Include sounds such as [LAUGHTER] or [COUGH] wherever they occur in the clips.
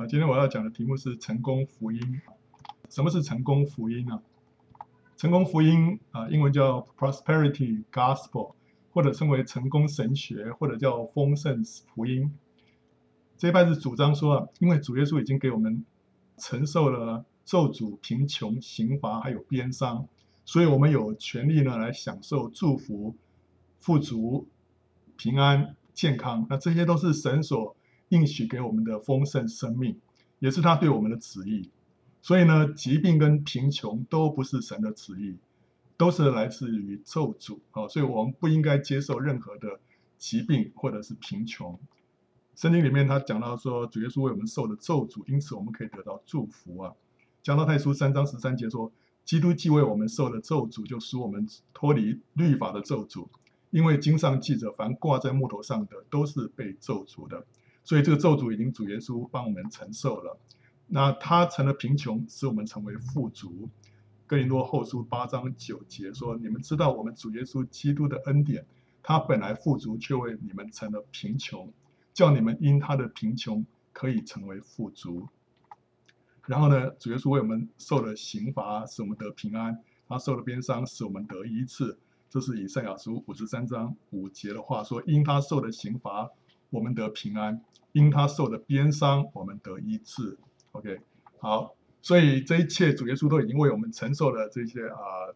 啊，今天我要讲的题目是成功福音。什么是成功福音呢？成功福音啊，英文叫 Prosperity Gospel，或者称为成功神学，或者叫丰盛福音。这一派是主张说啊，因为主耶稣已经给我们承受了咒诅、贫穷、刑罚，还有鞭伤，所以我们有权利呢来享受祝福、富足、平安、健康。那这些都是神所应许给我们的丰盛生命，也是他对我们的旨意。所以呢，疾病跟贫穷都不是神的旨意，都是来自于咒诅啊。所以我们不应该接受任何的疾病或者是贫穷。圣经里面他讲到说，主耶稣为我们受了咒诅，因此我们可以得到祝福啊。加拉太书三章十三节说，基督既为我们受了咒诅，就使我们脱离律法的咒诅，因为经上记着，凡挂在木头上的都是被咒诅的。所以这个咒诅已经主耶稣帮我们承受了，那他成了贫穷，使我们成为富足。哥林多后书八章九节说：“你们知道我们主耶稣基督的恩典，他本来富足，却为你们成了贫穷，叫你们因他的贫穷可以成为富足。”然后呢，主耶稣为我们受了刑罚，使我们得平安；他受了鞭伤，使我们得医治。这是以赛亚书五十三章五节的话说：“因他受的刑罚，我们得平安。”因他受的鞭伤，我们得医治。OK，好，所以这一切主耶稣都已经为我们承受了这些啊，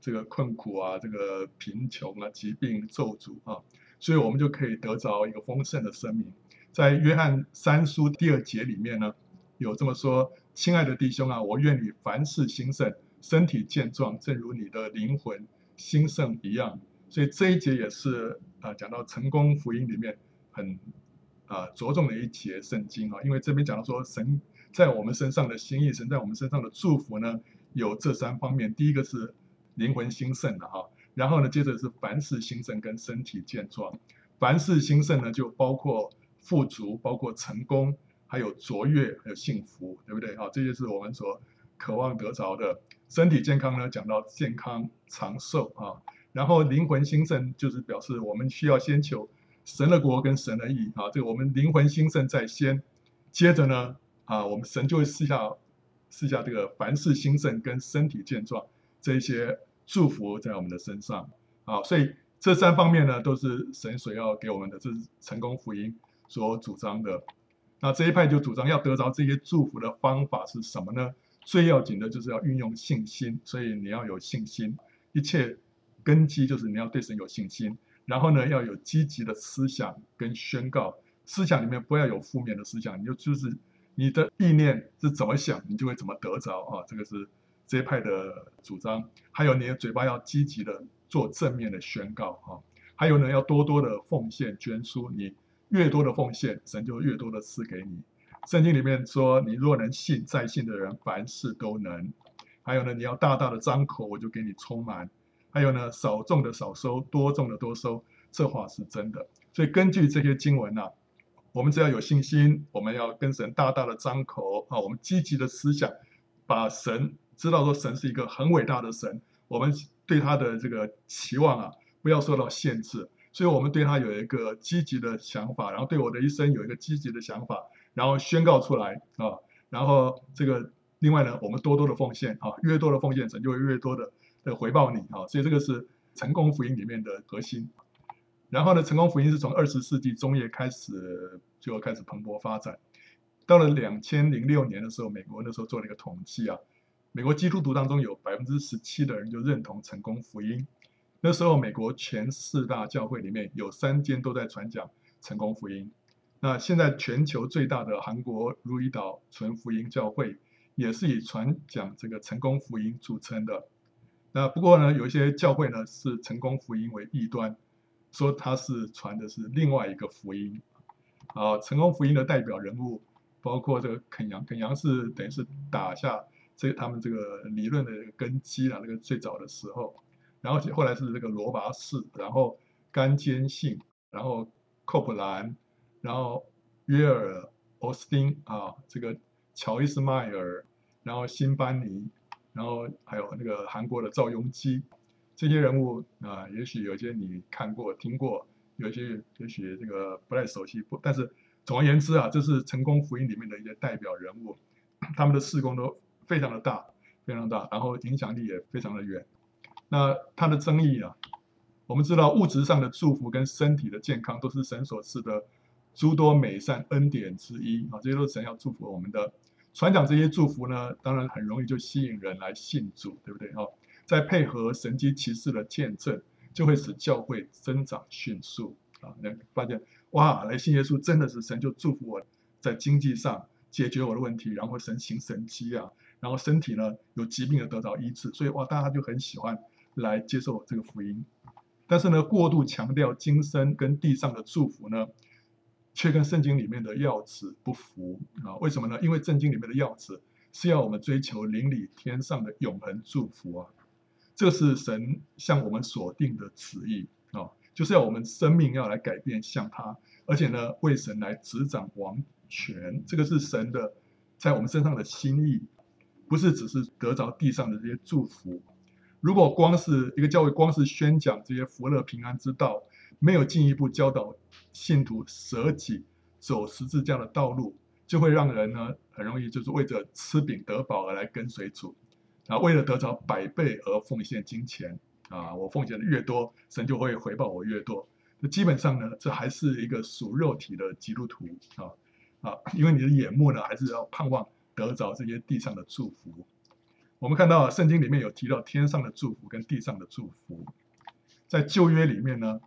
这个困苦啊，这个贫穷啊，疾病咒诅啊，所以我们就可以得着一个丰盛的生命。在约翰三书第二节里面呢，有这么说：“亲爱的弟兄啊，我愿你凡事兴盛，身体健壮，正如你的灵魂兴盛一样。”所以这一节也是啊，讲到成功福音里面很。啊，着重的一节圣经啊，因为这边讲到说，神在我们身上的心意，神在我们身上的祝福呢，有这三方面。第一个是灵魂兴盛的哈，然后呢，接着是凡事兴盛跟身体健壮。凡事兴盛呢，就包括富足，包括成功，还有卓越，还有幸福，对不对？啊，这些是我们所渴望得着的。身体健康呢，讲到健康长寿啊，然后灵魂兴盛就是表示我们需要先求。神的国跟神的义啊，这个我们灵魂兴盛在先，接着呢啊，我们神就会赐下赐下这个凡事兴盛跟身体健壮这一些祝福在我们的身上啊，所以这三方面呢都是神所要给我们的，这是成功福音所主张的。那这一派就主张要得着这些祝福的方法是什么呢？最要紧的就是要运用信心，所以你要有信心，一切根基就是你要对神有信心。然后呢，要有积极的思想跟宣告，思想里面不要有负面的思想，你就就是你的意念是怎么想，你就会怎么得着啊。这个是这一派的主张。还有你的嘴巴要积极的做正面的宣告啊。还有呢，要多多的奉献捐书，你越多的奉献，神就越多的赐给你。圣经里面说，你若能信，在信的人凡事都能。还有呢，你要大大的张口，我就给你充满。还有呢，少种的少收，多种的多收，这话是真的。所以根据这些经文呢、我们只要有信心，我们要跟神大大的张口啊，我们积极的思想，把神知道说神是一个很伟大的神，我们对他的这个期望啊，不要受到限制。所以我们对他有一个积极的想法，然后对我的一生有一个积极的想法，然后宣告出来啊，然后这个另外呢，我们多多的奉献啊，越多的奉献，神就会越多的。的回报你啊，所以这个是成功福音里面的核心。然后呢，成功福音是从二十世纪中叶开始就开始蓬勃发展。到了两千零六年的时候，美国那时候做了一个统计啊，美国基督徒当中有百分之十七的人就认同成功福音。那时候美国前四大教会里面有三间都在传讲成功福音。那现在全球最大的韩国如意岛纯福音教会也是以传讲这个成功福音著称的。那不过呢，有一些教会呢是成功福音为异端，说他是传的是另外一个福音。啊，成功福音的代表人物包括这个肯扬，肯扬是等于是打下这他们这个理论的根基了，那个最早的时候。然后后来是这个罗拔士，然后甘坚信，然后寇普兰，然后约尔奥斯汀啊，这个乔伊斯迈尔，然后辛班尼。然后还有那个韩国的赵雍基，这些人物啊、也许有些你看过、听过，有些也许这个不太熟悉。不，但是总而言之啊，这是成功福音里面的一些代表人物，他们的事工都非常的大，非常大，然后影响力也非常的远。那他的争议啊，我们知道物质上的祝福跟身体的健康都是神所赐的诸多美善恩典之一啊，这些都是神要祝福我们的。传讲这些祝福呢，当然很容易就吸引人来信主，对不对？哦，再配合神迹奇事的见证，就会使教会增长迅速啊！那发现。哇，来信耶稣真的是神就祝福我，在经济上解决我的问题，然后神行神迹啊，然后身体呢有疾病的得到医治，所以哇，大家就很喜欢来接受这个福音。但是呢，过度强调今生跟地上的祝福呢，却跟圣经里面的要旨不符啊？为什么呢？因为圣经里面的要旨是要我们追求邻里天上的永恒祝福啊，这是神向我们所定的旨意啊。就是要我们生命要来改变，向他，而且呢，为神来执掌王权，这个是神的在我们身上的心意，不是只是得着地上的这些祝福。如果光是一个教会，光是宣讲这些福乐平安之道，没有进一步教导信徒舍己走十字架的道路，就会让人呢很容易就是为着吃饼得饱而来跟随主，啊，为了得着百倍而奉献金钱。啊，我奉献的越多，神就会回报我越多。那基本上呢，这还是一个属肉体的基督徒啊啊，因为你的眼目呢，还是要盼望得着这些地上的祝福。我们看到圣经里面有提到天上的祝福跟地上的祝福，在旧约里面呢，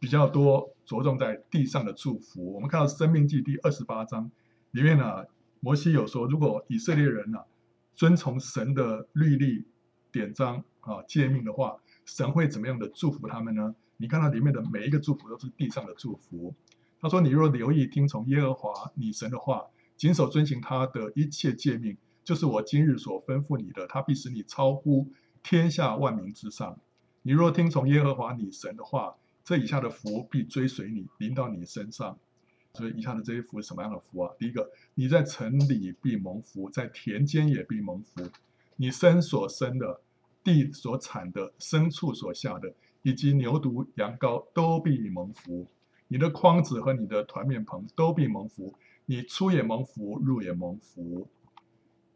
比较多着重在地上的祝福。我们看到生命记第二十八章里面呢，摩西有说，如果以色列人呢，遵从神的律例典章。啊，诫命的话，神会怎么样的祝福他们呢？你看到里面的每一个祝福都是地上的祝福。他说：“你若留意听从耶和华你神的话，谨守遵行他的一切诫命，就是我今日所吩咐你的，他必使你超乎天下万民之上。你若听从耶和华你神的话，这以下的福必追随你，临到你身上。所以以下的这些福是什么样的福啊？第一个，你在城里必蒙福，在田间也必蒙福，你身所生的。”地所产的、牲畜所下的，以及牛犊羊羔都必蒙福；你的筐子和你的团面棚都必蒙福；你出也蒙福，入也蒙福。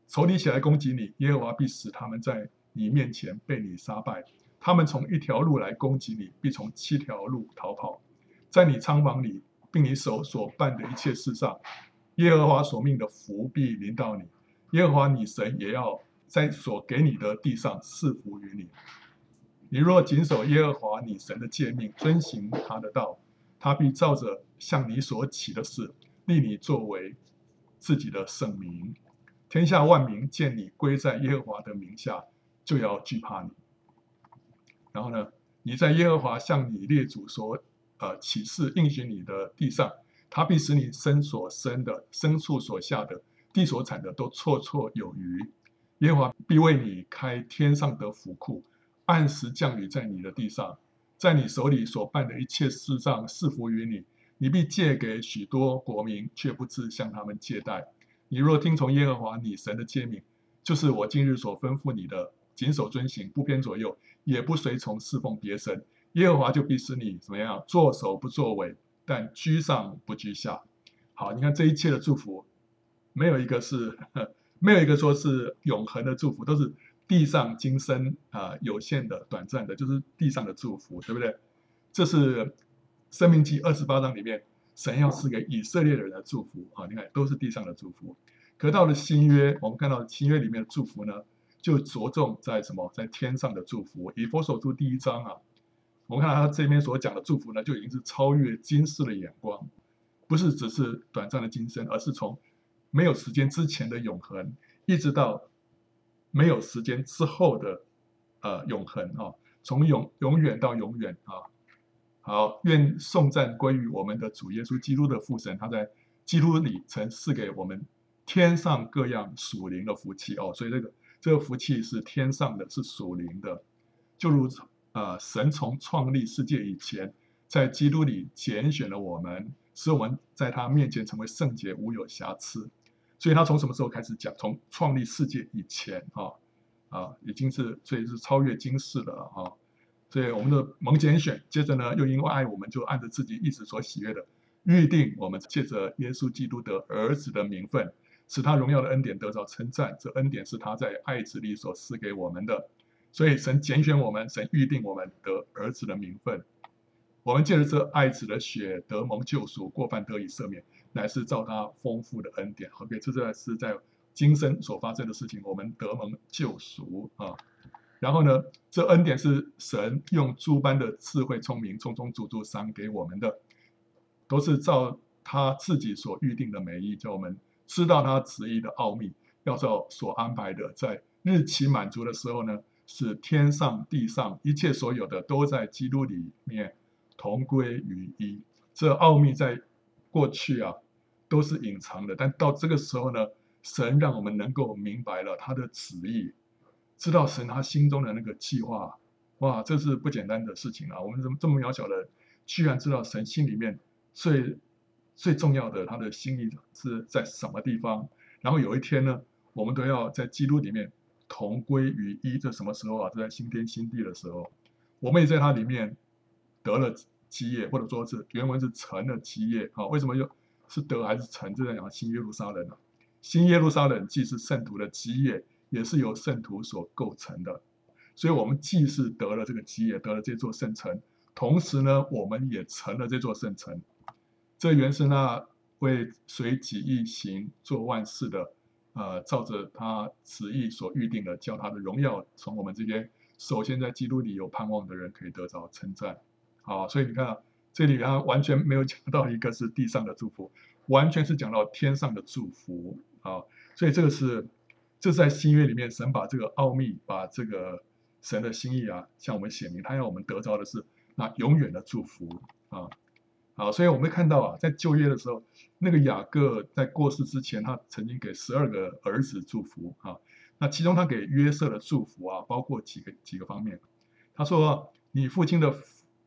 仇敌起来攻击你，耶和华必使他们在你面前被你杀败。他们从一条路来攻击你，必从七条路逃跑。在你仓房里，并你手所办的一切事上，耶和华所命的福必临到你。耶和华你神也要。在所给你的地上赐福于你。你若谨守耶和华你神的诫命，遵行他的道，他必照着向你所起的事，立你作为自己的圣民。天下万民见你归在耶和华的名下，就要惧怕你。然后呢，你在耶和华向你列祖所呃起誓应许你的地上，他必使你身所生的、牲畜所下的、地所产的都绰绰有余。耶和华必为你开天上的府库，按时降雨在你的地上，在你手里所办的一切事上赐福于你。你必借给许多国民，却不知向他们借贷。你若听从耶和华你神的诫命，就是我今日所吩咐你的，谨守遵行，不偏左右，也不随从侍奉别神，耶和华就必使你怎么样？作首不作尾，但居上不居下。好，你看这一切的祝福，没有一个是。[LAUGHS] 没有一个说是永恒的祝福，都是地上今生啊、有限的、短暂的，就是地上的祝福，对不对？这是《生命记》二十八章里面神要赐给以色列人的祝福啊！你看，都是地上的祝福。可到了新约，我们看到新约里面的祝福呢，就着重在什么？在天上的祝福。以弗所书第一章啊，我们看到他这边所讲的祝福呢，就已经是超越今世的眼光，不是只是短暂的今生，而是从。没有时间之前的永恒，一直到没有时间之后的呃永恒啊，从永永远到永远啊。好，愿颂赞归于我们的主耶稣基督的父神，他在基督里曾赐给我们天上各样属灵的福气哦。所以这个这个福气是天上的，是属灵的，就如呃神从创立世界以前，在基督里拣选了我们，使我们在他面前成为圣洁，无有瑕疵。所以他从什么时候开始讲？从创立世界以前，啊啊，已经是所以是超越今世的了，哈。所以我们的蒙拣选，接着呢，又因为爱我们，就按着自己意志所喜悦的，预定我们借着耶稣基督的儿子的名分，使他荣耀的恩典得到称赞。这恩典是他在爱子里所赐给我们的。所以神拣选我们，神预定我们得儿子的名分。我们借着这爱子的血得蒙救赎，过犯得以赦免，乃是照他丰富的恩典。OK，这是在今生所发生的事情，我们得蒙救赎啊。然后呢，这恩典是神用诸般的智慧聪明，充充足足赏给我们的。都是照他自己所预定的美意，叫我们知道他旨意的奥秘，要照所安排的，在日期满足的时候呢，是天上地上一切所有的都在基督里面同归于一。这奥秘在过去啊都是隐藏的，但到这个时候呢，神让我们能够明白了他的旨意，知道神他心中的那个计划。哇，这是不简单的事情啊！我们这么这么渺小的，居然知道神心里面。最最重要的，他的心意是在什么地方？然后有一天呢，我们都要在基督里面同归于一。这什么时候啊？就在新天新地的时候，我们也在他里面得了基业，或者说是原文是成了基业啊？为什么又是得还是成？这在讲新耶路撒冷啊。新耶路撒冷既是圣徒的基业，也是由圣徒所构成的。所以，我们既是得了这个基业，得了这座圣城，同时呢，我们也成了这座圣城。这原是那为随己意行做万事的，呃，照着他旨意所预定的，叫他的荣耀从我们这边首先在基督里有盼望的人可以得着称赞。好，所以你看，这里他完全没有讲到一个是地上的祝福，完全是讲到天上的祝福啊。所以这个是，这在新约里面，神把这个奥秘，把这个神的心意啊，向我们显明，他要我们得着的是那永远的祝福啊。好，所以我们看到啊，在旧约的时候，那个雅各在过世之前，他曾经给十二个儿子祝福啊。那其中他给约瑟的祝福啊，包括几个几个方面。他说：“你父亲的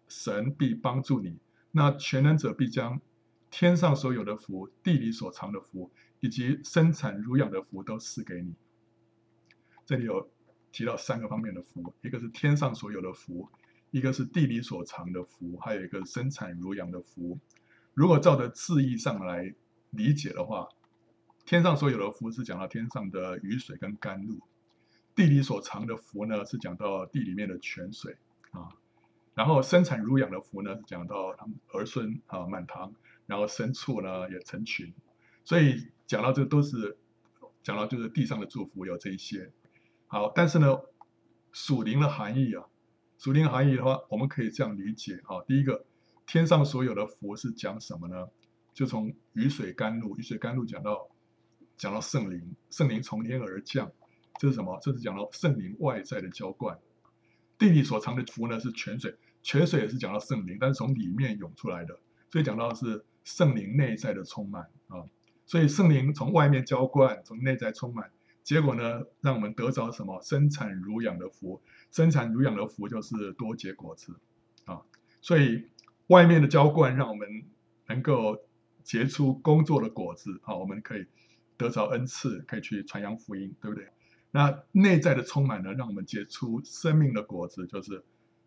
神必帮助你，那全能者必将天上所有的福、地里所藏的福，以及生产乳养的福都赐给你。”这里有提到三个方面的福，一个是天上所有的福。一个是地里所藏的福，还有一个生产如养的福。如果照着字义上来理解的话，天上所有的福是讲到天上的雨水跟甘露，地里所藏的福呢是讲到地里面的泉水啊。然后生产如养的福呢是讲到他们儿孙啊满堂，然后牲畜呢也成群。所以讲到这都是讲到就是地上的祝福有这一些。好，但是呢属灵的含义啊。属灵含义的话，我们可以这样理解哈。第一个，天上所有的福是讲什么呢？就从雨水甘露，雨水甘露讲到讲到圣灵，圣灵从天而降，这是什么？这是讲到圣灵外在的浇灌。地里所藏的福呢是泉水，泉水也是讲到圣灵，但是从里面涌出来的，所以讲到是圣灵内在的充满啊。所以圣灵从外面浇灌，从内在充满。结果呢，让我们得着什么？生产乳养的福，生产乳养的福就是多结果子啊。所以外面的浇灌让我们能够结出工作的果子啊，我们可以得着恩赐，可以去传扬福音，对不对？那内在的充满呢，让我们结出生命的果子，就是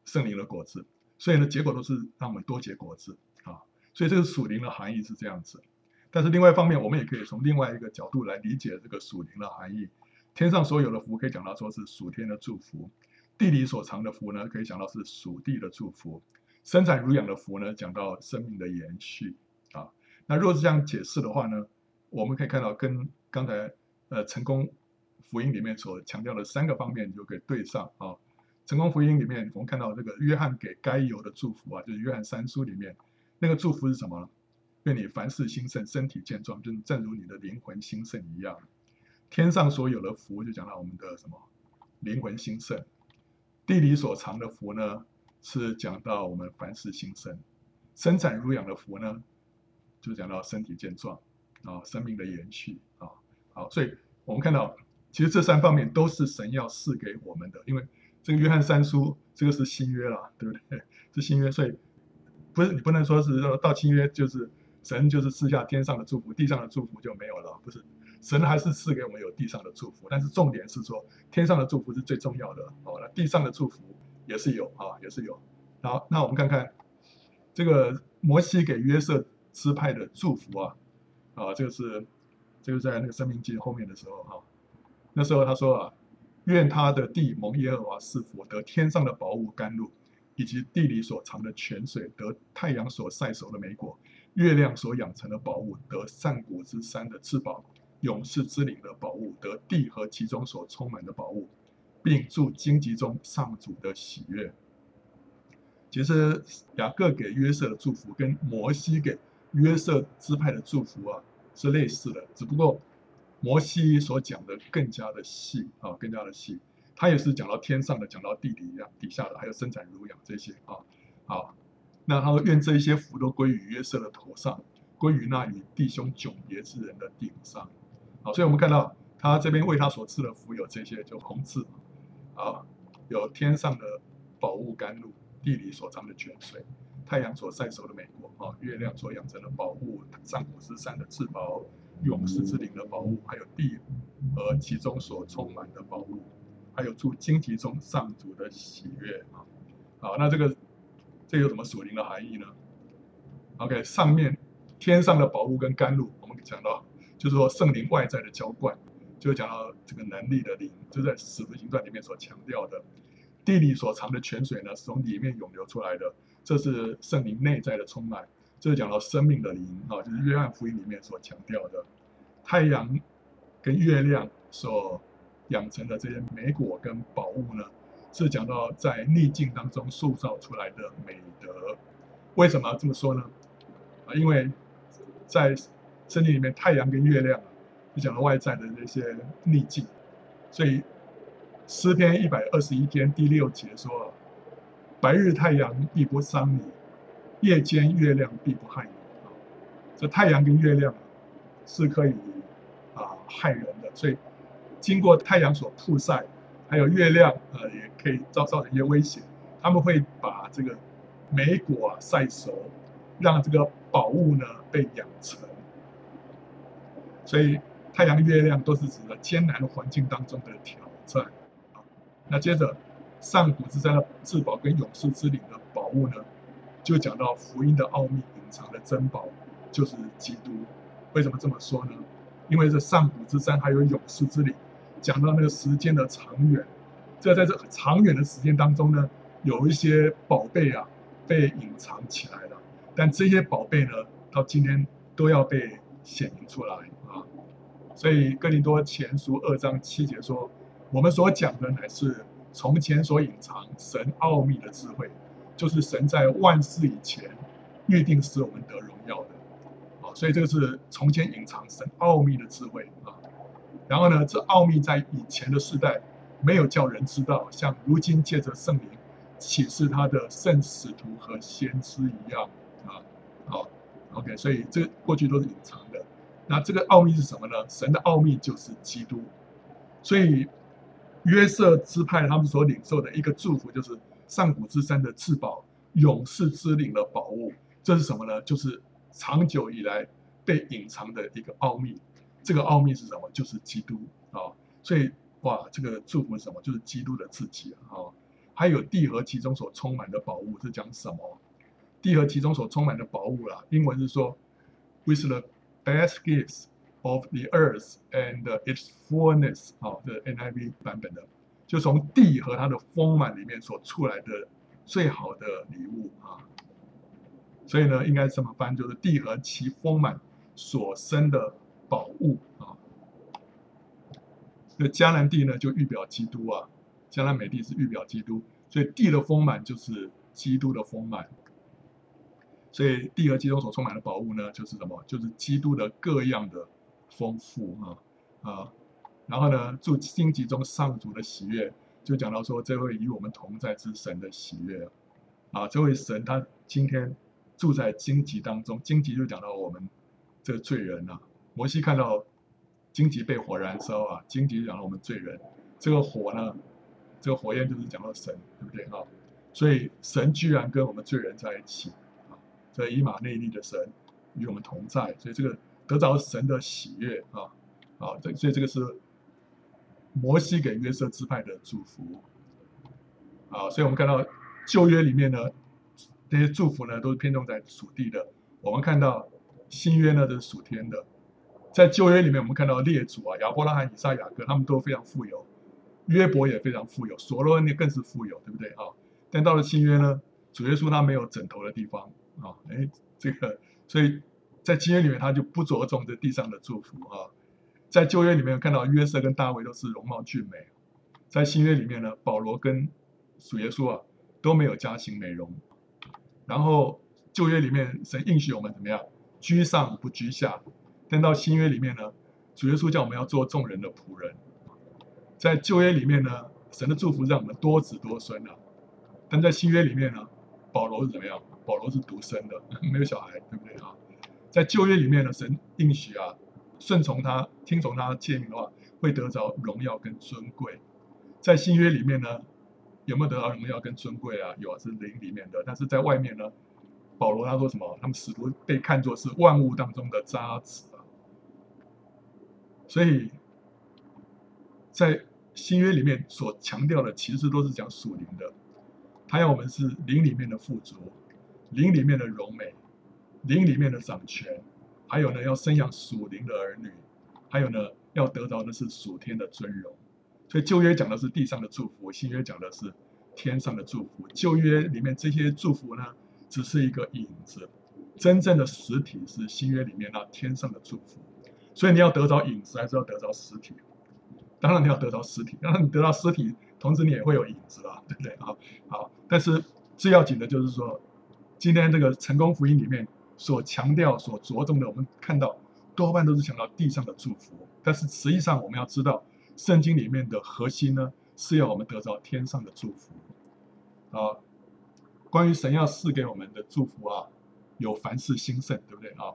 圣灵的果子。所以呢，结果都是让我们多结果子啊。所以这个属灵的含义是这样子。但是另外一方面，我们也可以从另外一个角度来理解这个属灵的含义。天上所有的福，可以讲到说是属天的祝福；地里所藏的福呢，可以讲到是属地的祝福；生产乳养的福呢，讲到生命的延续啊。那若是这样解释的话呢，我们可以看到跟刚才呃成功福音里面所强调的三个方面就可以对上啊。成功福音里面，我们看到这个约翰给该犹的祝福啊，就是约翰三书里面那个祝福是什么？愿你凡事兴盛，身体健壮，就正如你的灵魂兴盛一样。天上所有的福，就讲到我们的什么灵魂兴盛；地里所藏的福呢，是讲到我们凡事兴盛；生产乳养的福呢，就讲到身体健壮啊，生命的延续啊。好，所以我们看到，其实这三方面都是神要赐给我们的，因为这个约翰三书，这个是新约了，对不对？[LAUGHS] 是新约，所以不是你不能说是到新约就是。神就是赐下天上的祝福，地上的祝福就没有了。不是，神还是赐给我们有地上的祝福，但是重点是说，天上的祝福是最重要的。好，那地上的祝福也是有啊，也是有。好，那我们看看这个摩西给约瑟支派的祝福啊，啊，这个是这个在那个生命记后面的时候哈、那时候他说啊，愿他的地蒙耶和华赐福，得天上的宝物甘露，以及地里所藏的泉水，得太阳所晒熟的美果，月亮所养成的宝物，得上古之山的至宝，勇士之灵的宝物，得地和其中所充满的宝物，并住荆棘中上主的喜悦。其实雅各给约瑟的祝福跟摩西给约瑟支派的祝福啊是类似的，只不过摩西所讲的更加的细啊，更加的细。他也是讲到天上的，讲到地底下底下的，还有生产乳养这些啊。好，那他说愿这一些福都归于约瑟的头上，归于那与弟兄迥别之人的顶上。好，所以我们看到他这边为他所赐的福有这些，就红字啊，有天上的宝物甘露。地里所藏的泉水，太阳所晒熟的美果啊，月亮所养成的宝物，上古之山的至宝，勇士之灵的宝物，还有地和其中所充满的宝物，还有住荆棘中上主的喜悦啊。好，那这个这有什么属灵的含义呢？OK，上面天上的宝物跟甘露，我们讲到就是说圣灵外在的浇灌，就讲到这个能力的灵，就在使徒行传里面所强调的。地里所藏的泉水呢，是从里面涌流出来的，这是圣灵内在的充满。这是讲到生命的灵啊，就是约翰福音里面所强调的。太阳跟月亮所养成的这些美果跟宝物呢，是讲到在逆境当中塑造出来的美德。为什么要这么说呢？啊，因为在圣经里面，太阳跟月亮啊，就讲到外在的那些逆境，所以。诗篇一百二十一篇第六节说：“白日太阳必不伤你，夜间月亮必不害你。”，这太阳跟月亮是可以啊害人的，所以经过太阳所曝晒，还有月亮呃也可以造造成一些危险。他们会把这个美果啊晒熟，让这个宝物呢被养成。所以太阳、月亮都是指的艰难的环境当中的挑战。那接着，上古之山的至宝跟永世之灵的宝物呢，就讲到福音的奥秘隐藏的珍宝，就是基督。为什么这么说呢？因为这上古之山还有永世之灵，讲到那个时间的长远。这在这长远的时间当中呢，有一些宝贝啊被隐藏起来了。但这些宝贝呢，到今天都要被显明出来啊。所以哥林多前书二章七节说。我们所讲的乃是从前所隐藏神奥秘的智慧，就是神在万事以前预定使我们得荣耀的，啊，所以这个是从前隐藏神奥秘的智慧啊。然后呢，这奥秘在以前的世代没有叫人知道，像如今借着圣灵启示他的圣使徒和先知一样啊。好，OK，所以这过去都是隐藏的。那这个奥秘是什么呢？神的奥秘就是基督，所以。约瑟支派他们所领受的一个祝福，就是上古之山的至宝，勇士之灵的宝物。这是什么呢？就是长久以来被隐藏的一个奥秘。这个奥秘是什么？就是基督啊。所以哇，这个祝福是什么？就是基督的自己啊。还有地和其中所充满的宝物是讲什么？地和其中所充满的宝物啦，英文是说，with the best gifts。of the earth and its fullness，啊，这 NIV 版本的，就从地和它的丰满里面所出来的最好的礼物啊。所以呢，应该这么翻，就是地和其丰满所生的宝物啊。这迦南地呢，就预表基督啊，迦南美地是预表基督，所以地的丰满就是基督的丰满。所以地和其中所充满的宝物呢，就是什么？就是基督的各样的。丰富啊啊，然后呢，住荆棘中上主的喜悦，就讲到说，这位与我们同在之神的喜悦啊，这位神他今天住在荆棘当中，荆棘就讲到我们这个罪人呐、摩西看到荆棘被火燃烧啊，荆棘讲到我们罪人，这个火呢，这个火焰就是讲到神，对不对啊？所以神居然跟我们罪人在一起啊，这以马内利的神与我们同在，所以这个。得着神的喜悦啊，啊，这所以这个是摩西给约瑟支派的祝福啊，所以我们看到旧约里面呢，这些祝福呢都是偏重在属地的。我们看到新约呢，这是属天的。在旧约里面，我们看到列祖啊，亚伯拉罕、以撒、雅各，他们都非常富有，约伯也非常富有，所罗门更是富有，对不对啊？但到了新约呢，主耶稣他没有枕头的地方啊，哎，这个，所以在新约里面他就不着重这地上的祝福啊。在旧约里面看到约瑟跟大卫都是容貌俊美，在新约里面呢，保罗跟主耶稣啊都没有佳形美容。然后旧约里面神应许我们怎么样？居上不居下。但到新约里面呢，主耶稣叫我们要做众人的仆人。在旧约里面呢，神的祝福让我们多子多孙啊。但在新约里面呢，保罗是怎么样？保罗是独生的，[LAUGHS] 没有小孩，对不对啊？在旧约里面呢，神应许啊，顺从他、听从他的诫命的话，会得着荣耀跟尊贵。在新约里面呢，有没有得到荣耀跟尊贵啊？有啊，是灵里面的。但是在外面呢，保罗他说什么？他们使徒被看作是万物当中的渣滓。所以，在新约里面所强调的，其实都是讲属灵的。他要我们是灵里面的富足，灵里面的荣美，灵里面的掌权，还有呢，要生养属灵的儿女，还有呢，要得到的是属天的尊荣。所以旧约讲的是地上的祝福，新约讲的是天上的祝福。旧约里面这些祝福呢，只是一个影子，真正的实体是新约里面那天上的祝福。所以你要得着影子，还是要得着实体？当然你要得着实体。当然你得到实体，同时你也会有影子啊，对不对？啊，好。但是最要紧的就是说，今天这个成功福音里面所强调、所着重的，我们看到多半都是强调地上的祝福。但是实际上我们要知道，圣经里面的核心呢，是要我们得着天上的祝福。啊，关于神要赐给我们的祝福啊，有凡事兴盛，对不对啊？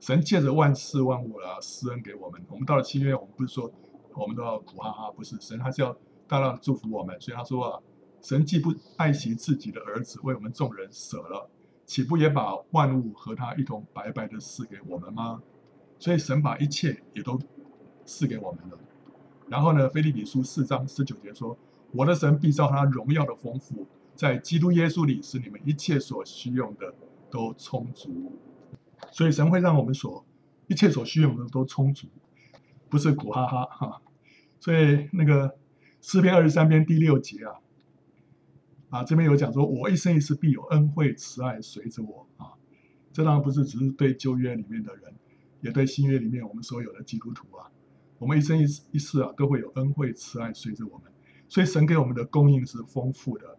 神借着万事万物啊施恩给我们。我们到了七月，我们不是说我们都要苦哈哈，不是，神还是要大大祝福我们。所以他说啊，神既不爱惜自己的儿子，为我们众人舍了，岂不也把万物和他一同白白的赐给我们吗？所以神把一切也都赐给我们了。然后呢，腓利比书四章十九节说：“我的神必照他荣耀的丰富，在基督耶稣里使你们一切所需用的都充足。”所以神会让我们所一切所需用的都充足，不是苦哈哈哈。所以那个诗篇二十三篇第六节啊，啊这边有讲说，我一生一世必有恩惠慈爱随着我啊。这当然不是只是对旧约里面的人，也对新约里面我们所有的基督徒啊，我们一生一一世啊都会有恩惠慈爱随着我们。所以神给我们的供应是丰富的，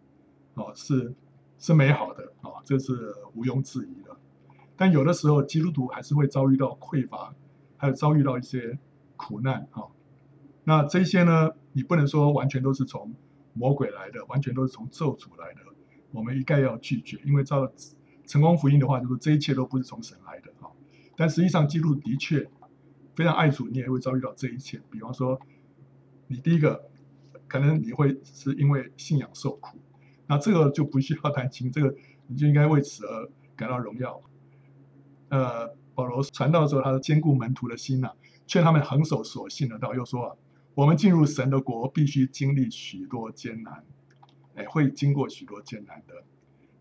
啊是是美好的啊，这是毋庸置疑。但有的时候，基督徒还是会遭遇到匮乏，还有遭遇到一些苦难啊。那这些呢，你不能说完全都是从魔鬼来的，完全都是从咒诅来的。我们一概要拒绝，因为照成功福音的话，就是这一切都不是从神来的啊。但实际上，基督的确非常爱主，你也会遭遇到这一切。比方说，你第一个可能你会是因为信仰受苦，那这个就不需要担心，这个你就应该为此而感到荣耀。呃，保罗传道的时候，他是坚固门徒的心呐、啊，劝他们恒守所信的道。又说啊，我们进入神的国，必须经历许多艰难，哎，会经过许多艰难的。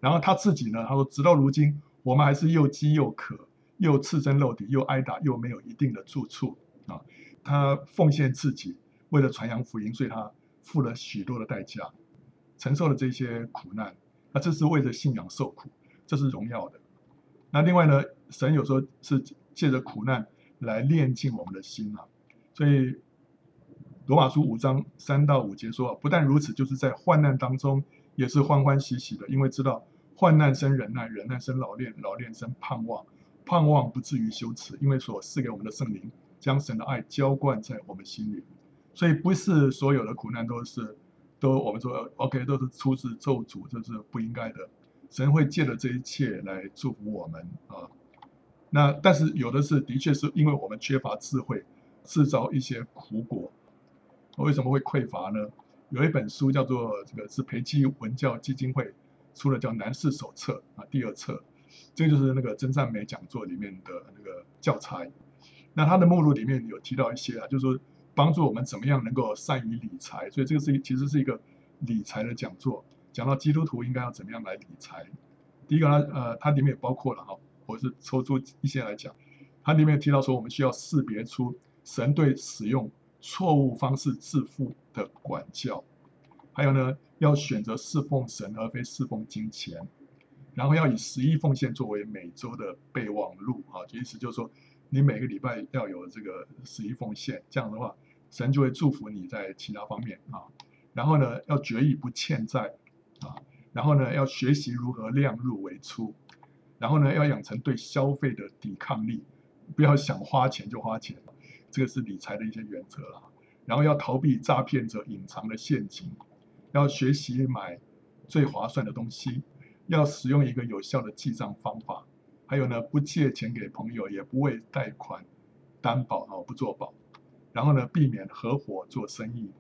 然后他自己呢，他说，直到如今，我们还是又饥又渴，又赤身露体，又挨打，又没有一定的住处啊。他奉献自己，为了传扬福音，所以他付了许多的代价，承受了这些苦难。那这是为了信仰受苦，这是荣耀的。那另外呢，神有时候是借着苦难来炼净我们的心啊，所以罗马书五章三到五节说，不但如此，就是在患难当中也是欢欢喜喜的，因为知道患难生忍耐，忍耐生老练，老练生盼望，盼望不至于羞耻，因为所赐给我们的圣灵将神的爱浇灌在我们心里，所以不是所有的苦难都是都我们说 OK 都是出自咒诅，这是不应该的。神会借着这一切来祝福我们啊，那但是有的是的确是因为我们缺乏智慧，制造一些苦果。为什么会匮乏呢？有一本书叫做这个是培基文教基金会出的叫《男士手册》啊，第二册，这就是那个真善美讲座里面的那个教材。那它的目录里面有提到一些啊，就是说帮助我们怎么样能够善于理财，所以这个是其实是一个理财的讲座。讲到基督徒应该要怎么样来理财，第一个呢，呃，它里面也包括了哈，我是抽出一些来讲。它里面提到说，我们需要识别出神对使用错误方式致富的管教，还有呢，要选择侍奉神而非侍奉金钱，然后要以十一奉献作为每周的备忘录啊，意思就是说，你每个礼拜要有这个十一奉献，这样的话，神就会祝福你在其他方面啊。然后呢，要决意不欠债啊，然后呢，要学习如何量入为出，然后呢，要养成对消费的抵抗力。不要想花钱就花钱，这个是理财的一些原则了。然后要逃避诈骗者隐藏的陷阱，要学习买最划算的东西，要使用一个有效的记账方法。还有呢，不借钱给朋友，也不为贷款担保啊，不做保。然后呢，避免合伙做生意，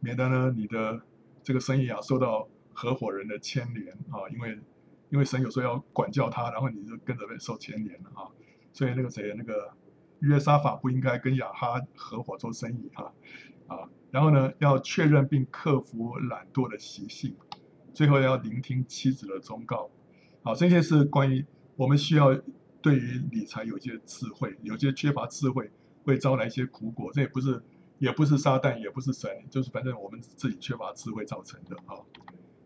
免得呢你的这个生意啊受到合伙人的牵连啊，因为因为神有时候要管教他，然后你就跟着被受牵连了啊。所以那个谁，那个约沙法不应该跟亚哈合伙做生意啊啊！然后呢，要确认并克服懒惰的习性，最后要聆听妻子的忠告。好，这些是关于我们需要对于理财有一些智慧，有些缺乏智慧会招来一些苦果。这也不是，也不是撒旦，也不是神，就是反正我们自己缺乏智慧造成的啊。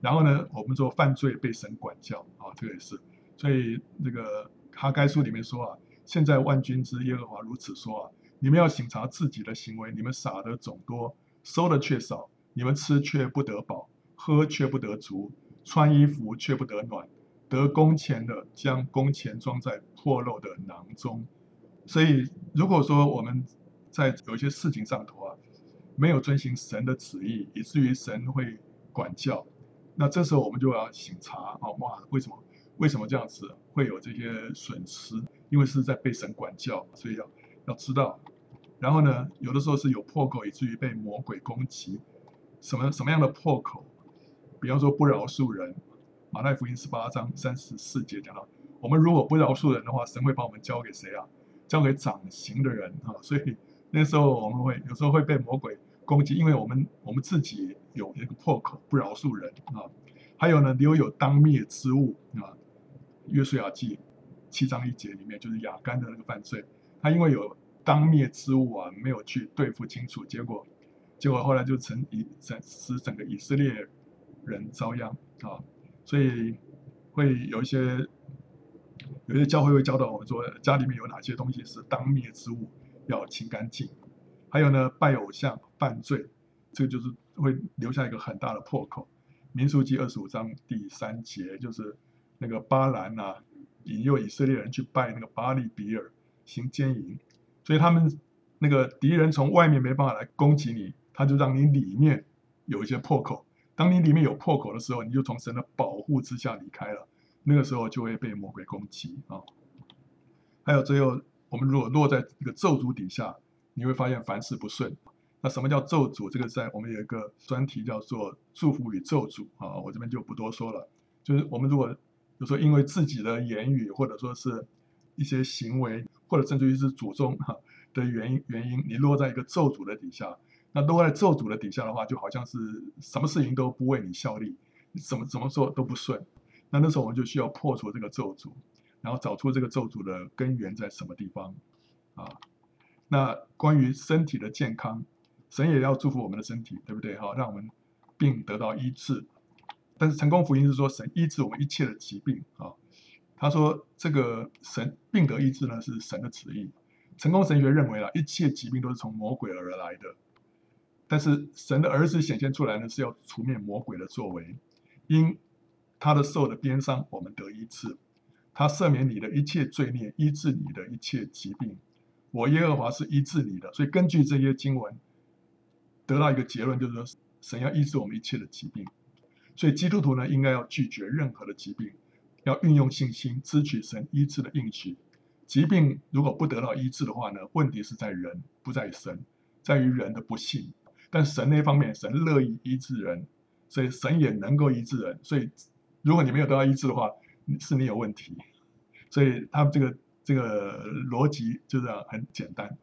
然后呢，我们说犯罪被神管教啊，这个也是。所以那个哈该书里面说啊。现在万军之耶和华如此说啊：你们要省察自己的行为，你们撒的种多，收的却少；你们吃却不得饱，喝却不得足，穿衣服却不得暖。得工钱的将工钱装在破漏的囊中。所以，如果说我们在有些事情上头啊，没有遵行神的旨意，以至于神会管教，那这时候我们就要醒察啊，哇，为什么？为什么这样子会有这些损失？因为是在被神管教，所以要要知道。然后呢，有的时候是有破口，以至于被魔鬼攻击。什么什么样的破口？比方说不饶恕人。马太福音十八章三十四节讲到，我们如果不饶恕人的话，神会把我们交给谁啊？交给掌刑的人啊。所以那时候我们会有时候会被魔鬼攻击，因为我们我们自己有一个破口，不饶恕人啊。还有呢，留有当灭之物啊。约书亚记七章一节里面就是亚干的那个犯罪，他因为有当灭之物啊，没有去对付清楚，结果结果后来就成以整使整个以色列人遭殃啊，所以会有一些有些教会会教导我们说，家里面有哪些东西是当灭之物，要清干净。还有呢，拜偶像犯罪，这个就是会留下一个很大的破口。民数记二十五章第三节就是。那个巴兰呐、啊，引诱以色列人去拜那个巴力比尔行奸淫，所以他们那个敌人从外面没办法来攻击你，他就让你里面有一些破口。当你里面有破口的时候，你就从神的保护之下离开了，那个时候就会被魔鬼攻击啊。还有最后，我们如果落在这个咒诅底下，你会发现凡事不顺。那什么叫咒诅？这个在我们有一个专题叫做祝福与咒诅啊，我这边就不多说了。就是我们如果就说因为自己的言语，或者说是一些行为，或者甚至于是祖宗哈的原因原因，你落在一个咒诅的底下，那落在咒诅的底下的话，就好像是什么事情都不为你效力，怎么怎么做都不顺。那那时候我们就需要破除这个咒诅，然后找出这个咒诅的根源在什么地方啊？那关于身体的健康，神也要祝福我们的身体，对不对？哈，让我们病得到医治。但是成功福音是说，神医治我们一切的疾病啊。他说这个神病得医治呢，是神的旨意。成功神学认为啊，一切疾病都是从魔鬼而来的。但是神的儿子显现出来呢，是要除灭魔鬼的作为。因他的受的鞭伤，我们得医治。他赦免你的一切罪孽，医治你的一切疾病。我耶和华是医治你的。所以根据这些经文，得到一个结论，就是说神要医治我们一切的疾病。所以基督徒呢，应该要拒绝任何的疾病，要运用信心支取神医治的应许。疾病如果不得到医治的话呢，问题是在人，不在神，在于人的不信。但神那方面，神乐意医治人，所以神也能够医治人。所以如果你没有得到医治的话，是你有问题。所以他们这个这个逻辑就这样很简单。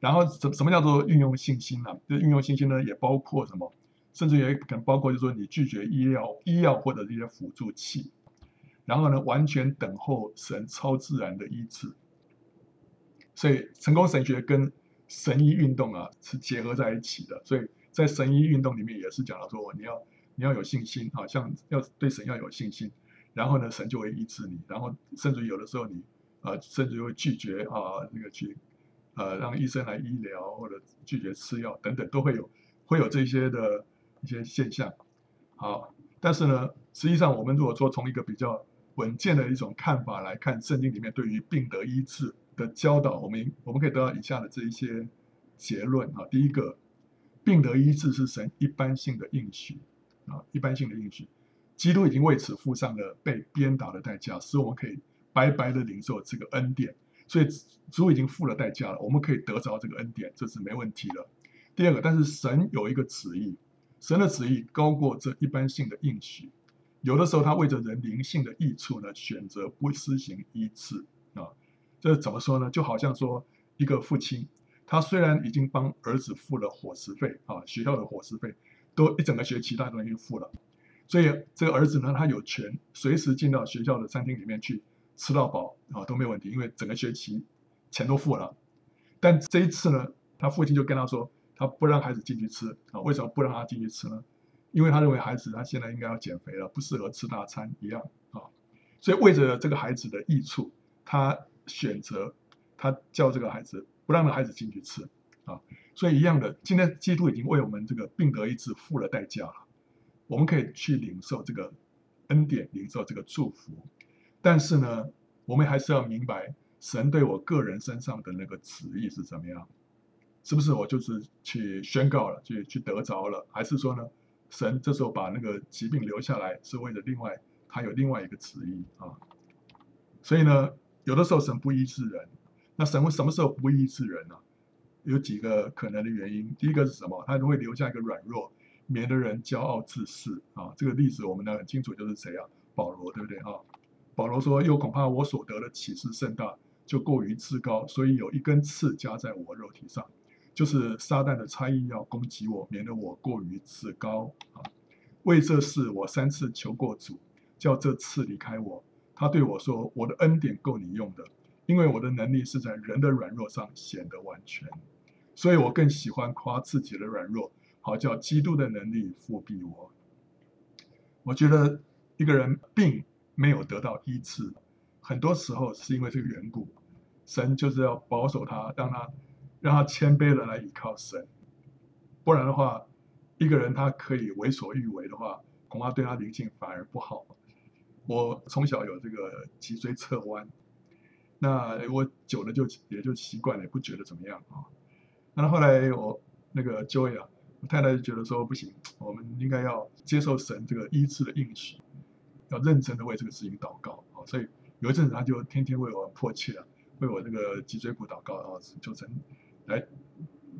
然后什什么叫做运用信心呢？啊？就运用信心呢，也包括什么？甚至也可能包括，就是说你拒绝医药、医药或者这些辅助器。然后呢，完全等候神超自然的医治。所以成功神学跟神医运动啊是结合在一起的。所以在神医运动里面也是讲到说，你要你要有信心啊，像要对神要有信心，然后呢，神就会医治你，然后甚至有的时候你啊，甚至会拒绝啊那个去呃让医生来医疗，或者拒绝吃药等等，都会有会有这些的一些现象。好，但是呢，实际上我们如果说从一个比较稳健的一种看法来看，圣经里面对于病得医治的教导，我们我们可以得到以下的这一些结论啊。第一个，病得医治是神一般性的应许啊，一般性的应许。基督已经为此付上了被鞭打的代价，使我们可以白白的领受这个恩典。所以主已经付了代价了，我们可以得着这个恩典，这是没问题的。第二个，但是神有一个旨意，神的旨意高过这一般性的应许。有的时候他为着人灵性的益处呢，选择不施行医治啊。这怎么说呢？就好像说，一个父亲，他虽然已经帮儿子付了伙食费啊，学校的伙食费都一整个学期他都已经付了，所以这个儿子呢，他有权随时进到学校的餐厅里面去吃到饱啊，都没有问题，因为整个学期钱都付了。但这一次呢，他父亲就跟他说，他不让孩子进去吃啊，为什么不让他进去吃呢？因为他认为孩子他现在应该要减肥了，不适合吃大餐一样啊，所以为着这个孩子的益处，他。选择他叫这个孩子不让孩子进去吃啊，所以一样的，今天基督已经为我们这个病得医治付了代价了，我们可以去领受这个恩典，领受这个祝福。但是呢，我们还是要明白神对我个人身上的那个旨意是怎么样，是不是我就是去宣告了，去去得着了，还是说呢，神这时候把那个疾病留下来是为了另外他有另外一个旨意啊？所以呢？有的时候神不医治人，那神什么时候不医治人呢？有几个可能的原因。第一个是什么？他会留下一个软弱，免得人骄傲自恃啊。这个例子我们呢很清楚，就是谁啊？保罗，对不对啊？保罗说：“又恐怕我所得的启示甚大，就过于自高，所以有一根刺加在我肉体上，就是撒旦的差役要攻击我，免得我过于自高啊。为这事我三次求过主，叫这刺离开我。”他对我说：“我的恩典够你用的，因为我的能力是在人的软弱上显得完全，所以我更喜欢夸自己的软弱，好叫基督的能力覆庇我。”我觉得一个人病没有得到医治，很多时候是因为这个缘故，神就是要保守他，让他让他谦卑的来依靠神，不然的话，一个人他可以为所欲为的话，恐怕对他灵性反而不好。我从小有这个脊椎侧弯，那我久了就也就习惯了，也不觉得怎么样啊。那后来我那个 Joy 啊，我太太就觉得说不行，我们应该要接受神这个医治的应许，要认真的为这个事情祷告啊。所以有一阵子他就天天为我迫切啊，为我这个脊椎骨祷告啊，就成来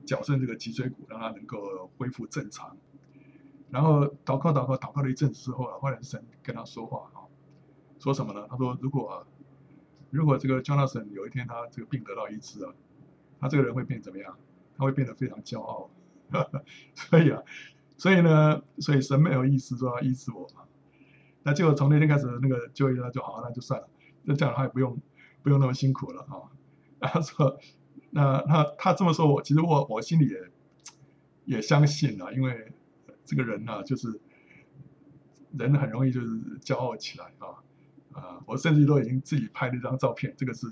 矫正这个脊椎骨，让它能够恢复正常。然后祷告祷告祷告了一阵子之后啊，后来神跟他说话啊。说什么呢？他说：“如果啊，如果这个 Jona 神有一天他这个病得到医治啊，他这个人会变怎么样？他会变得非常骄傲。[LAUGHS] 所以啊，所以呢，所以神没有意思说要医治我嘛。那结果从那天开始，那个就医就好，那就算了，那这样的话也不用不用那么辛苦了啊。[LAUGHS] 然后说，那他他这么说，我其实我我心里也也相信了，因为这个人呢、啊，就是人很容易就是骄傲起来啊。”啊，我甚至都已经自己拍了一张照片，这个是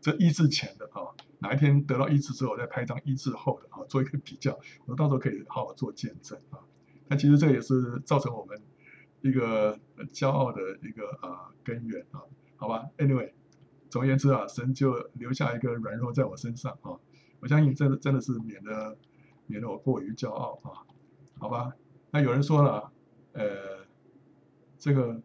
这医治前的啊，哪一天得到医治之后，再拍一张医治后的啊，做一个比较，我到时候可以好好做见证啊。但其实这也是造成我们一个骄傲的一个啊根源啊，好吧？Anyway，总而言之啊，神就留下一个软弱在我身上啊，我相信真的真的是免得免得我过于骄傲啊，好吧？那有人说了，呃，这个。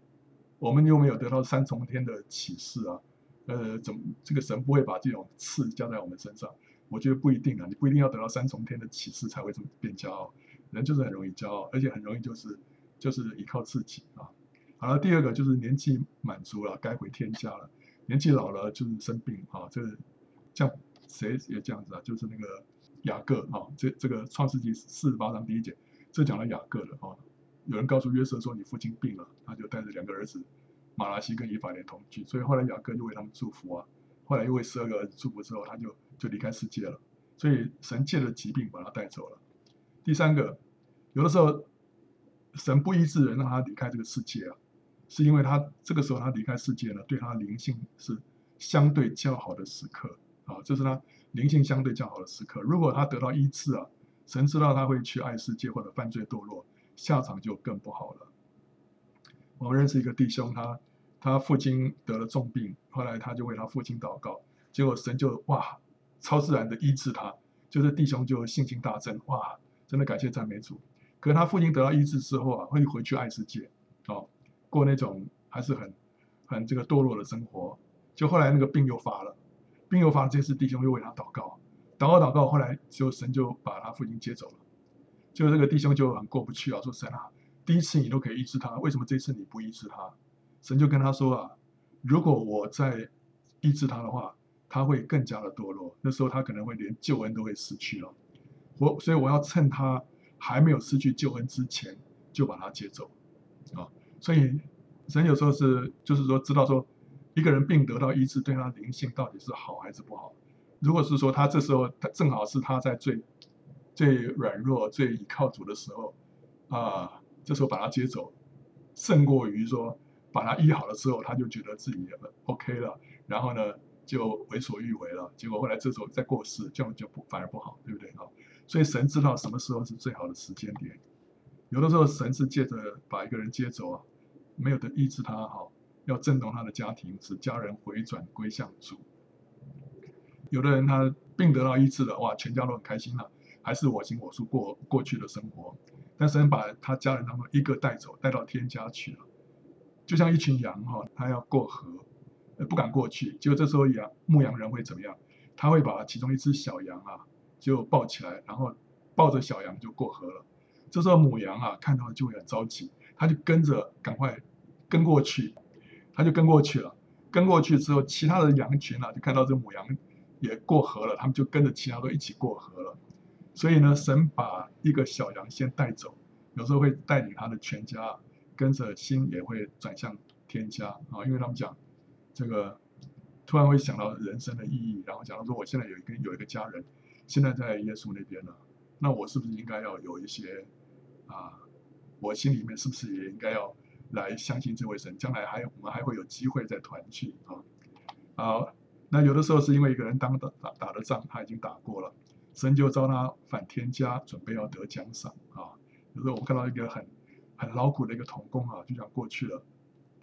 我们又没有得到三重天的启示啊，呃，怎么这个神不会把这种刺加在我们身上？我觉得不一定啊，你不一定要得到三重天的启示才会这么变骄傲，人就是很容易骄傲，而且很容易就是就是依靠自己啊。好了，第二个就是年纪满足了，该回天家了，年纪老了就是生病啊，这个像谁也这样子啊，就是那个雅各啊，这这个创世纪四十八章第一节，这讲了雅各的啊。有人告诉约瑟说：“你父亲病了。”他就带着两个儿子，马拉西跟以法莲同居，所以后来雅各就为他们祝福啊。后来又为十二个儿子祝福之后，他就就离开世界了。所以神借着疾病把他带走了。第三个，有的时候神不医治人，让他离开这个世界啊，是因为他这个时候他离开世界呢，对他灵性是相对较好的时刻啊，这是他灵性相对较好的时刻。如果他得到医治啊，神知道他会去爱世界或者犯罪堕落，下场就更不好了。我们认识一个弟兄，他他父亲得了重病，后来他就为他父亲祷告，结果神就哇，超自然的医治他，就是弟兄就信心大增，哇，真的感谢赞美主。可他父亲得到医治之后啊，会回去爱世界，哦，过那种还是很很这个堕落的生活。就后来那个病又发了，病又发了，这次弟兄又为他祷告，祷告祷告，后来就神就把他父亲接走了。就这个弟兄就很过不去啊，说神啊。第一次你都可以医治他，为什么这次你不医治他？神就跟他说啊，如果我再医治他的话，他会更加的堕落。那时候他可能会连救恩都会失去了。我所以我要趁他还没有失去救恩之前，就把他接走啊。所以神有时候是就是说知道说一个人病得到医治，对他灵性到底是好还是不好。如果是说他这时候他正好是他在最最软弱、最倚靠主的时候啊。这时候把他接走，胜过于说把他医好了之后，他就觉得自己 OK 了，然后呢就为所欲为了。结果后来这时候再过世，这样就不反而不好，对不对啊？所以神知道什么时候是最好的时间点。有的时候神是借着把一个人接走啊，没有的医治他好，要震动他的家庭，使家人回转归向主。有的人他病得到医治了，哇，全家都很开心了，还是我行我素过过去的生活。但神把他家人当中一个带走，带到天家去了，就像一群羊哈，他要过河，不敢过去。结果这时候羊牧羊人会怎么样？他会把其中一只小羊啊，就抱起来，然后抱着小羊就过河了。这时候母羊啊，看到就会很着急，他就跟着赶快跟过去，他就跟过去了。跟过去之后，其他的羊群啊，就看到这母羊也过河了，他们就跟着其他都一起过河了。所以呢，神把一个小羊先带走，有时候会带领他的全家，跟着心也会转向天家啊。因为他们讲这个，突然会想到人生的意义，然后讲到说，我现在有一个有一个家人，现在在耶稣那边了，那我是不是应该要有一些啊？我心里面是不是也应该要来相信这位神？将来还我们还会有机会再团聚啊？好，那有的时候是因为一个人当打打打的仗，他已经打过了。神就召他返天家，准备要得奖赏啊！有时候我们看到一个很很劳苦的一个童工啊，就想过去了。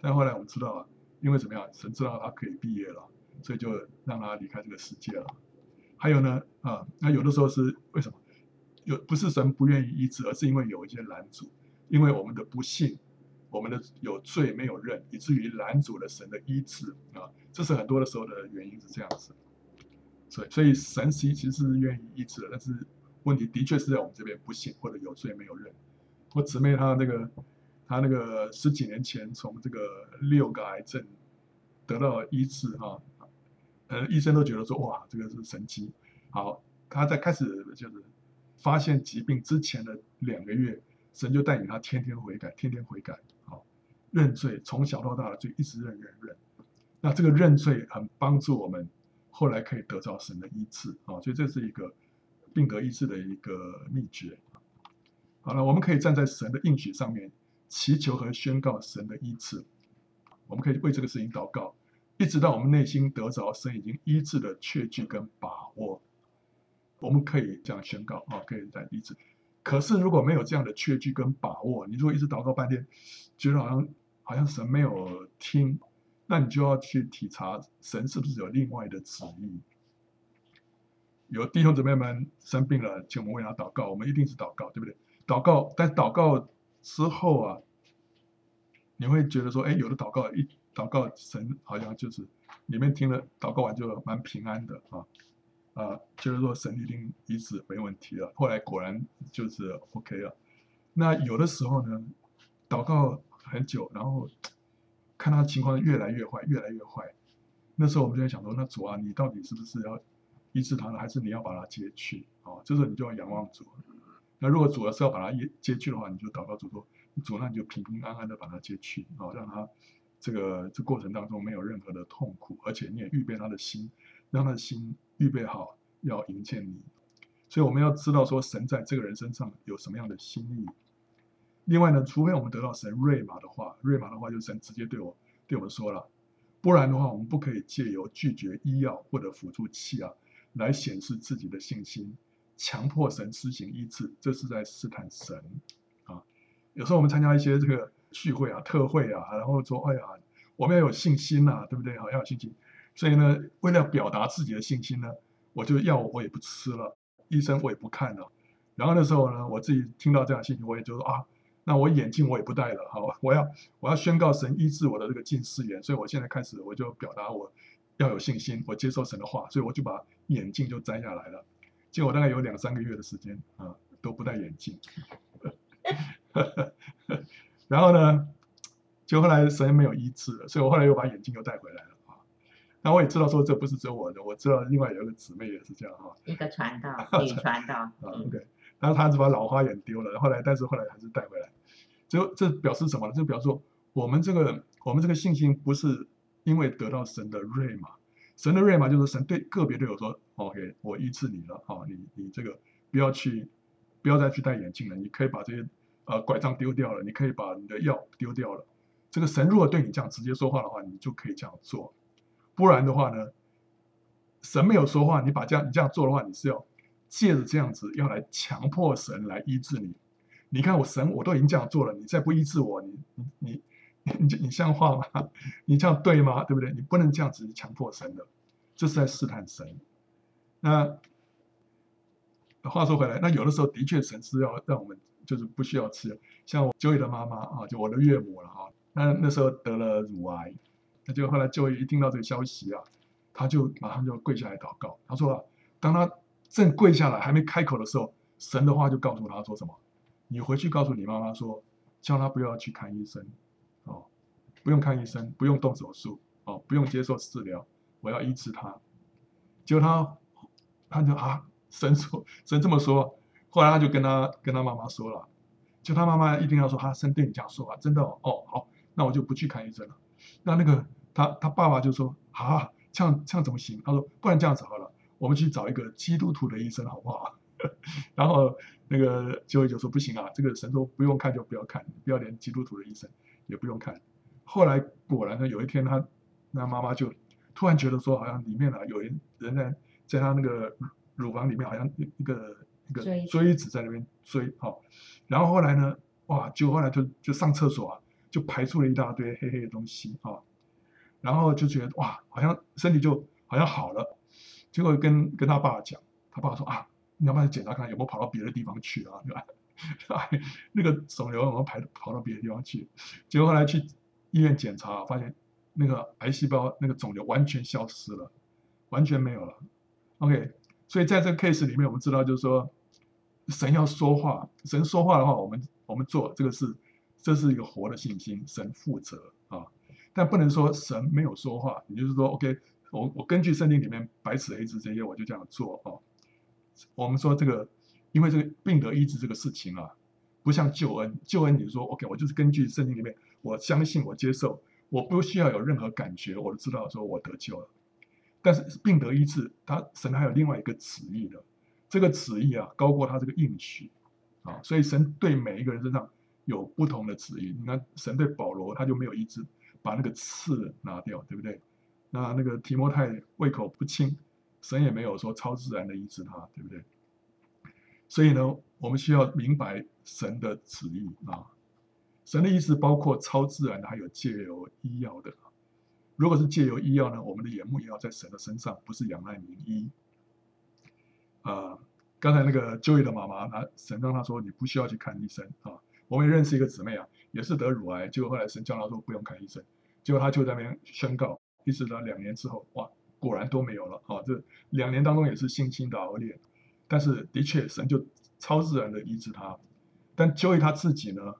但后来我们知道啊，因为怎么样？神知道他可以毕业了，所以就让他离开这个世界了。还有呢啊，那有的时候是为什么？有不是神不愿意医治，而是因为有一些拦阻，因为我们的不信，我们的有罪没有认，以至于拦阻了神的医治啊。这是很多的时候的原因是这样子。所以，所以神其实是愿意医治的，但是问题的确是在我们这边不信或者有罪没有认。我姊妹她那个，她那个十几年前从这个六个癌症得到医治哈，呃，医生都觉得说哇，这个是神迹。好，他在开始就是发现疾病之前的两个月，神就带领他天天悔改，天天悔改，好，认罪，从小到大的罪一直认认认。那这个认罪很帮助我们。后来可以得到神的医治啊，所以这是一个病得医治的一个秘诀。好了，我们可以站在神的应许上面，祈求和宣告神的医治。我们可以为这个事情祷告，一直到我们内心得着神已经医治的确据跟把握。我们可以这样宣告啊，可以再医治。可是如果没有这样的确据跟把握，你如果一直祷告半天，觉得好像好像神没有听。那你就要去体察神是不是有另外的旨意。有弟兄姊妹们生病了，请我们为他祷告，我们一定是祷告，对不对？祷告，但祷告之后啊，你会觉得说，哎，有的祷告一祷告，神好像就是里面听了祷告完就蛮平安的啊啊，就是说神一定医治没问题了。后来果然就是 OK 了。那有的时候呢，祷告很久，然后。看他情况越来越坏，越来越坏。那时候我们就在想说，那主啊，你到底是不是要医治他呢，还是你要把他接去？啊，这时候你就要仰望主。那如果主要是要把他接接去的话，你就祷告主说，主，那你就平平安安的把他接去，啊，让他这个这过程当中没有任何的痛苦，而且你也预备他的心，让他的心预备好要迎接你。所以我们要知道说，神在这个人身上有什么样的心意。另外呢，除非我们得到神瑞玛的话，瑞玛的话就是神直接对我对我们说了，不然的话，我们不可以借由拒绝医药或者辅助器啊，来显示自己的信心，强迫神施行医治，这是在试探神啊。有时候我们参加一些这个聚会啊、特会啊，然后说：“哎呀，我们要有信心呐、啊，对不对？好，要有信心。”所以呢，为了表达自己的信心呢，我就药我也不吃了。医生我也不看了，然后那时候呢，我自己听到这样信息，我也就说啊，那我眼镜我也不戴了，好，我要我要宣告神医治我的这个近视眼，所以我现在开始我就表达我要有信心，我接受神的话，所以我就把眼镜就摘下来了。结果大概有两三个月的时间啊，都不戴眼镜，[LAUGHS] 然后呢，就后来神没有医治了，所以我后来又把眼镜又带回来了啊。那我也知道说这不是只有我的，我知道另外有一个姊妹也是这样哈。一个传道，[LAUGHS] 女传道。啊，OK。然后他只把老花眼丢了，后来但是后来还是带回来。就这表示什么呢？这表示说我们这个我们这个信心不是因为得到神的瑞玛，神的瑞玛就是神对个别对我说：“OK，我医治你了，好，你你这个不要去，不要再去戴眼镜了，你可以把这些呃拐杖丢掉了，你可以把你的药丢掉了。”这个神如果对你这样直接说话的话，你就可以这样做。不然的话呢，神没有说话，你把这样你这样做的话，你是要借着这样子要来强迫神来医治你。你看我神我都已经这样做了，你再不医治我，你你你 [LAUGHS] 你你像话吗？[LAUGHS] 你这样对吗？对不对？你不能这样子强迫神的，这是在试探神。那话说回来，那有的时候的确神是要让我们就是不需要吃，像我 Joey 的妈妈啊，就我的岳母了哈，那那时候得了乳癌。那就后来就一听到这个消息啊，他就马上就跪下来祷告。他说啊，当他正跪下来还没开口的时候，神的话就告诉他说什么？你回去告诉你妈妈说，叫他不要去看医生，哦，不用看医生，不用动手术，哦，不用接受治疗，我要医治他。结果他他就啊，神说神这么说，后来他就跟他跟他妈妈说了，就他妈妈一定要说，他生对你这样说啊，真的哦，好，那我就不去看医生了。那那个。他他爸爸就说啊，这样这样怎么行？他说不然这样子好了，我们去找一个基督徒的医生好不好？[LAUGHS] 然后那个就会就说不行啊，这个神说不用看就不要看，不要连基督徒的医生也不用看。后来果然呢，有一天他那妈妈就突然觉得说，好像里面啊有人人在在他那个乳房里面好像一个一个锥子在那边追哈。然后后来呢，哇，就后来就就上厕所啊，就排出了一大堆黑黑的东西啊。然后就觉得哇，好像身体就好像好了，结果跟跟他爸讲，他爸说啊，你要不要检查看有没有跑到别的地方去啊，对吧？[LAUGHS] 那个肿瘤有没有排跑到别的地方去？结果后来去医院检查，发现那个癌细胞那个肿瘤完全消失了，完全没有了。OK，所以在这个 case 里面，我们知道就是说，神要说话，神说话的话，我们我们做这个事，这是一个活的信心，神负责啊。但不能说神没有说话，也就是说，OK，我我根据圣经里面白纸黑字这些，我就这样做哦。我们说这个，因为这个病得医治这个事情啊，不像救恩，救恩你说 OK，我就是根据圣经里面，我相信我接受，我不需要有任何感觉，我都知道说我得救了。但是病得医治，他神还有另外一个旨意的，这个旨意啊，高过他这个应许啊，所以神对每一个人身上有不同的旨意。你看神对保罗他就没有医治。把那个刺拿掉，对不对？那那个提摩太胃口不清，神也没有说超自然的医治他，对不对？所以呢，我们需要明白神的旨意啊。神的意思包括超自然的，还有借由医药的。如果是借由医药呢，我们的眼目也要在神的身上，不是仰赖名医。啊，刚才那个 Joy 的妈妈，她神让她说你不需要去看医生啊。我们也认识一个姊妹啊，也是得乳癌，结果后来神叫她说不用看医生。结果他就在那边宣告，一直到两年之后，哇，果然都没有了啊！这两年当中也是信心的熬炼，但是的确神就超自然的医治他。但 Joey 他自己呢，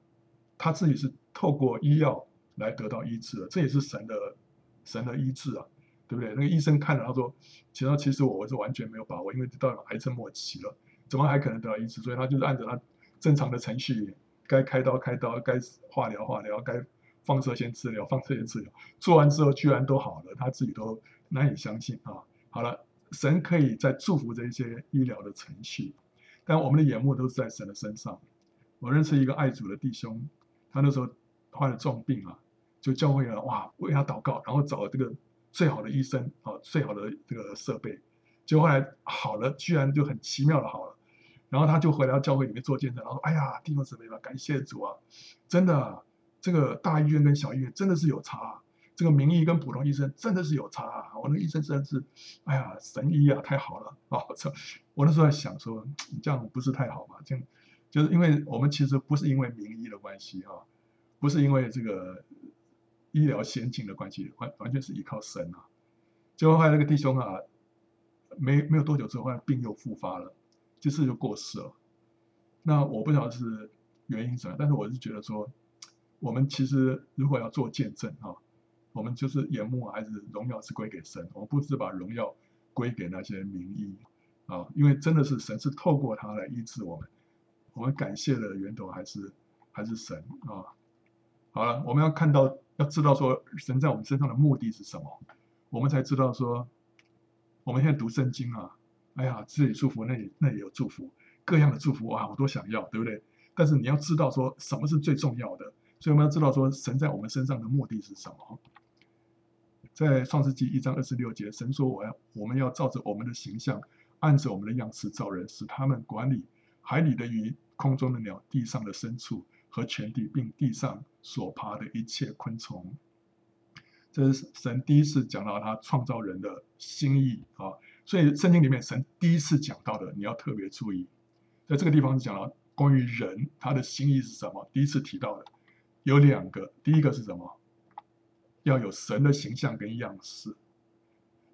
他自己是透过医药来得到医治的，这也是神的神的医治啊，对不对？那个医生看了他说，其实其实我是完全没有把握，因为到了癌症末期了，怎么还可能得到医治？所以他就是按照他正常的程序，该开刀开刀，该化疗化疗，该放射线治疗，放射线治疗做完之后居然都好了，他自己都难以相信啊。好了，神可以在祝福这些医疗的程序，但我们的眼目都是在神的身上。我认识一个爱主的弟兄，他那时候患了重病啊，就教会了哇，为他祷告，然后找这个最好的医生啊，最好的这个设备，就后来好了，居然就很奇妙的好了。然后他就回到教会里面做见证，然后：“哎呀，弟兄姊妹们，感谢主啊！真的，这个大医院跟小医院真的是有差啊，这个名医跟普通医生真的是有差啊！我那个医生真的是，哎呀，神医啊，太好了啊！[LAUGHS] 我操，我那时候在想说，这样不是太好嘛？这样就是因为我们其实不是因为名医的关系啊，不是因为这个医疗先进的关系，完完全是依靠神啊。结果后来那个弟兄啊，没没有多久之后，后来病又复发了。”这次就过世了，那我不晓得是原因什么，但是我是觉得说，我们其实如果要做见证啊，我们就是眼目还是荣耀是归给神，我们不是把荣耀归给那些名医啊，因为真的是神是透过他来医治我们，我们感谢的源头还是还是神啊。好了，我们要看到要知道说神在我们身上的目的是什么，我们才知道说，我们现在读圣经啊。哎呀，这里祝福，那里那里有祝福，各样的祝福啊，我都想要，对不对？但是你要知道说什么是最重要的，所以我们要知道说神在我们身上的目的是什么。在创世纪一章二十六节，神说：“我要我们要照着我们的形象，按着我们的样式造人，使他们管理海里的鱼、空中的鸟、地上的牲畜和全地，并地上所爬的一切昆虫。”这是神第一次讲到他创造人的心意啊。所以圣经里面神第一次讲到的，你要特别注意，在这个地方是讲到关于人他的心意是什么。第一次提到的有两个，第一个是什么？要有神的形象跟样式。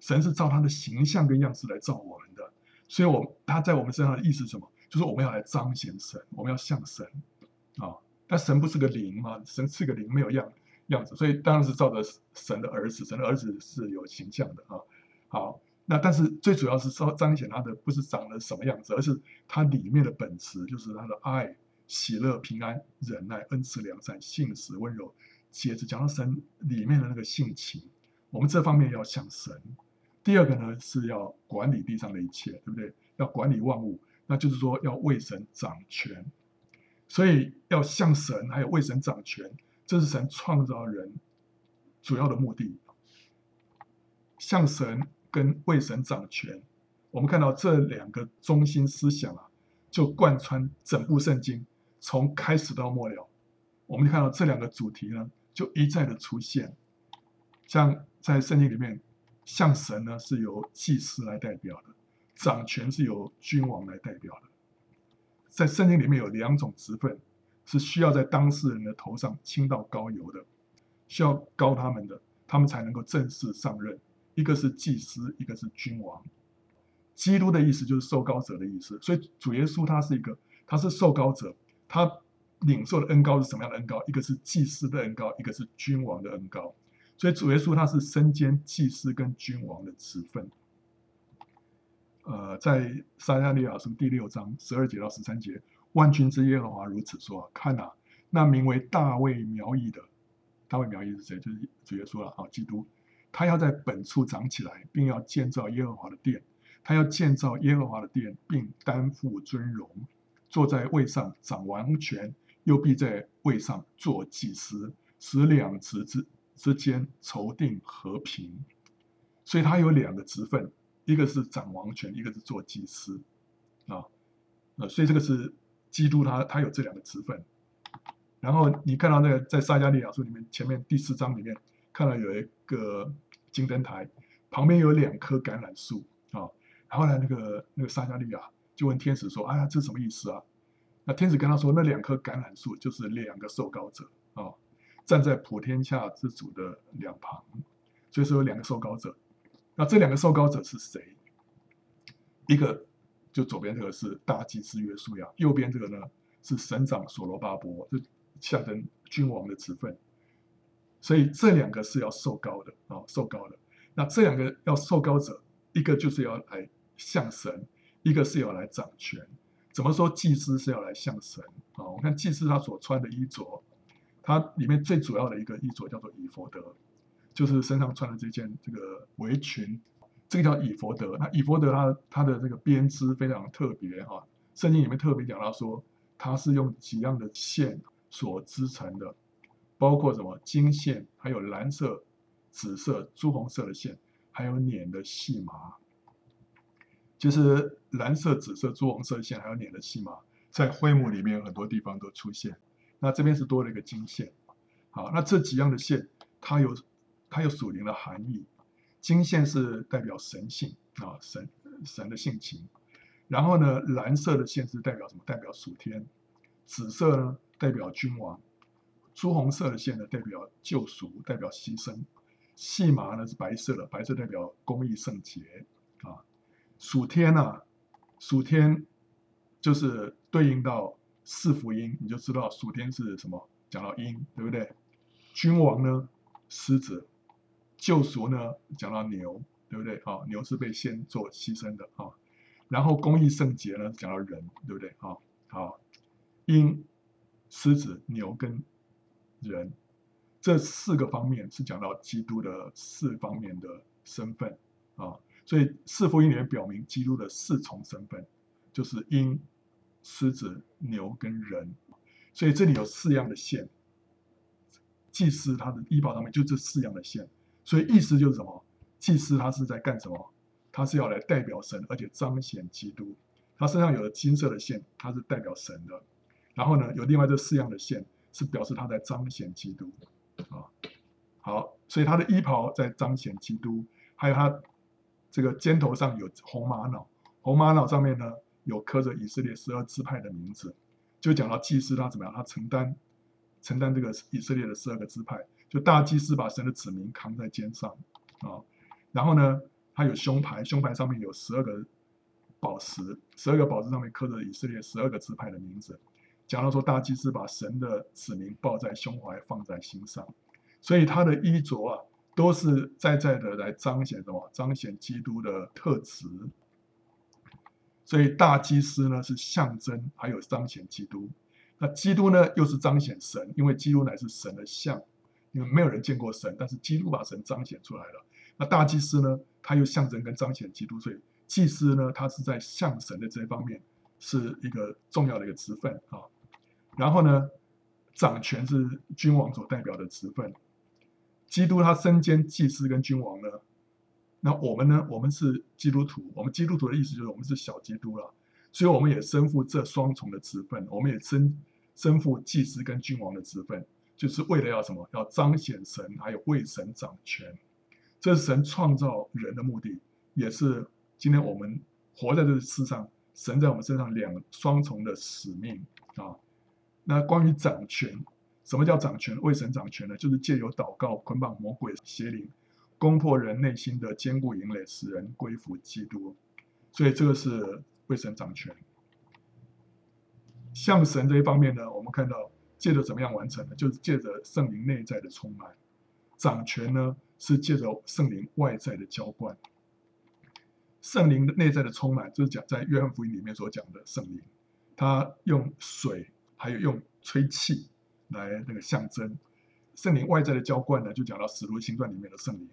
神是照他的形象跟样式来造我们的，所以我他在我们身上的意思是什么？就是我们要来彰显神，我们要像神啊。但神不是个灵吗？神是个灵，没有样样子，所以当然是照着神的儿子，神的儿子是有形象的啊。好。那但是最主要是说彰显他的不是长得什么样子，而是他里面的本质，就是他的爱、喜乐、平安、忍耐、恩慈、良善、信实、温柔。接着讲到神里面的那个性情，我们这方面要像神。第二个呢是要管理地上的一切，对不对？要管理万物，那就是说要为神掌权。所以要像神，还有为神掌权，这是神创造人主要的目的。像神。跟为神掌权，我们看到这两个中心思想啊，就贯穿整部圣经，从开始到末了。我们看到这两个主题呢，就一再的出现。像在圣经里面，像神呢是由祭司来代表的，掌权是由君王来代表的。在圣经里面有两种职分，是需要在当事人的头上倾倒膏油的，需要膏他们的，他们才能够正式上任。一个是祭司，一个是君王。基督的意思就是受膏者的意思，所以主耶稣他是一个，他是受膏者，他领受的恩膏是什么样的恩膏？一个是祭司的恩膏，一个是君王的恩膏。所以主耶稣他是身兼祭司跟君王的职分。呃，在撒迦利亚书第六章十二节到十三节，万军之耶和华如此说：看哪，那名为大卫苗裔的，大卫苗裔是谁？就是主耶稣了啊，基督。他要在本处长起来，并要建造耶和华的殿。他要建造耶和华的殿，并担负尊荣，坐在位上掌王权，又必在位上做祭司，使两职之之间筹定和平。所以他有两个职分，一个是掌王权，一个是做祭司。啊，呃，所以这个是基督他，他有这两个职分。然后你看到那个在撒迦利亚书里面前面第四章里面，看到有一个。金灯台旁边有两棵橄榄树啊，然后呢，那个那个撒迦利亚就问天使说：“哎呀，这什么意思啊？”那天使跟他说：“那两棵橄榄树就是两个受膏者啊，站在普天下之主的两旁，所以说有两个受膏者。那这两个受膏者是谁？一个就左边这个是大祭司约书亚，右边这个呢是省长所罗巴伯，就下等君王的职分。”所以这两个是要受膏的啊，受膏的。那这两个要受膏者，一个就是要来向神，一个是要来掌权。怎么说祭司是要来向神啊？我看祭司他所穿的衣着，他里面最主要的一个衣着叫做以弗得，就是身上穿的这件这个围裙，这个叫以弗得。那以弗得它它的这个编织非常特别哈，圣经里面特别讲到说，它是用几样的线所织成的，包括什么金线，还有蓝色、紫色、朱红色的线，还有捻的细麻。就是蓝色、紫色、朱红色线，还有捻的细麻，在会幕里面很多地方都出现。那这边是多了一个金线。好，那这几样的线，它有它有属灵的含义。金线是代表神性啊，神神的性情。然后呢，蓝色的线是代表什么？代表属天。紫色呢，代表君王。朱红色的线呢，代表救赎，代表牺牲。细麻呢是白色的，白色代表公义圣洁啊。属天啊，属天就是对应到四福音，你就知道属天是什么。讲到阴，对不对？君王呢，狮子；救赎呢，讲到牛，对不对？啊，牛是被先做牺牲的啊。然后公义圣洁呢，讲到人，对不对？啊，好，鹰、狮子、牛跟人这四个方面是讲到基督的四方面的身份啊。所以四福音里面表明基督的四重身份，就是鹰、狮子、牛跟人。所以这里有四样的线，祭司他的衣袍上面就这四样的线。所以意思就是什么？祭司他是在干什么？他是要来代表神，而且彰显基督。他身上有了金色的线，他是代表神的。然后呢，有另外这四样的线，是表示他在彰显基督。啊，好，所以他的衣袍在彰显基督，还有他。这个肩头上有红玛瑙，红玛瑙上面呢有刻着以色列十二支派的名字，就讲到祭司他怎么样，他承担承担这个以色列的十二个支派，就大祭司把神的子民扛在肩上啊，然后呢，他有胸牌，胸牌上面有十二个宝石，十二个宝石上面刻着以色列十二个支派的名字，讲到说大祭司把神的子民抱在胸怀，放在心上，所以他的衣着啊。都是在在的来彰显什么？彰显基督的特质。所以大祭司呢是象征，还有彰显基督。那基督呢又是彰显神，因为基督乃是神的像，因为没有人见过神，但是基督把神彰显出来了。那大祭司呢，他又象征跟彰显基督，所以祭司呢，他是在像神的这一方面是一个重要的一个职分啊。然后呢，掌权是君王所代表的职分。基督他身兼祭司跟君王呢，那我们呢？我们是基督徒，我们基督徒的意思就是我们是小基督了，所以我们也身负这双重的职分，我们也身身负祭司跟君王的职分，就是为了要什么？要彰显神，还有为神掌权。这是神创造人的目的，也是今天我们活在这个世上，神在我们身上两双重的使命啊。那关于掌权。什么叫掌权？为神掌权呢？就是借由祷告捆绑魔鬼邪灵，攻破人内心的坚固营垒，使人归服基督。所以这个是为神掌权。像神这一方面呢，我们看到借着怎么样完成呢？就是借着圣灵内在的充满。掌权呢，是借着圣灵外在的浇灌。圣灵的内在的充满，就是讲在约翰福音里面所讲的圣灵，他用水，还有用吹气。来那个象征圣灵外在的浇灌呢，就讲到《使徒行传》里面的圣灵，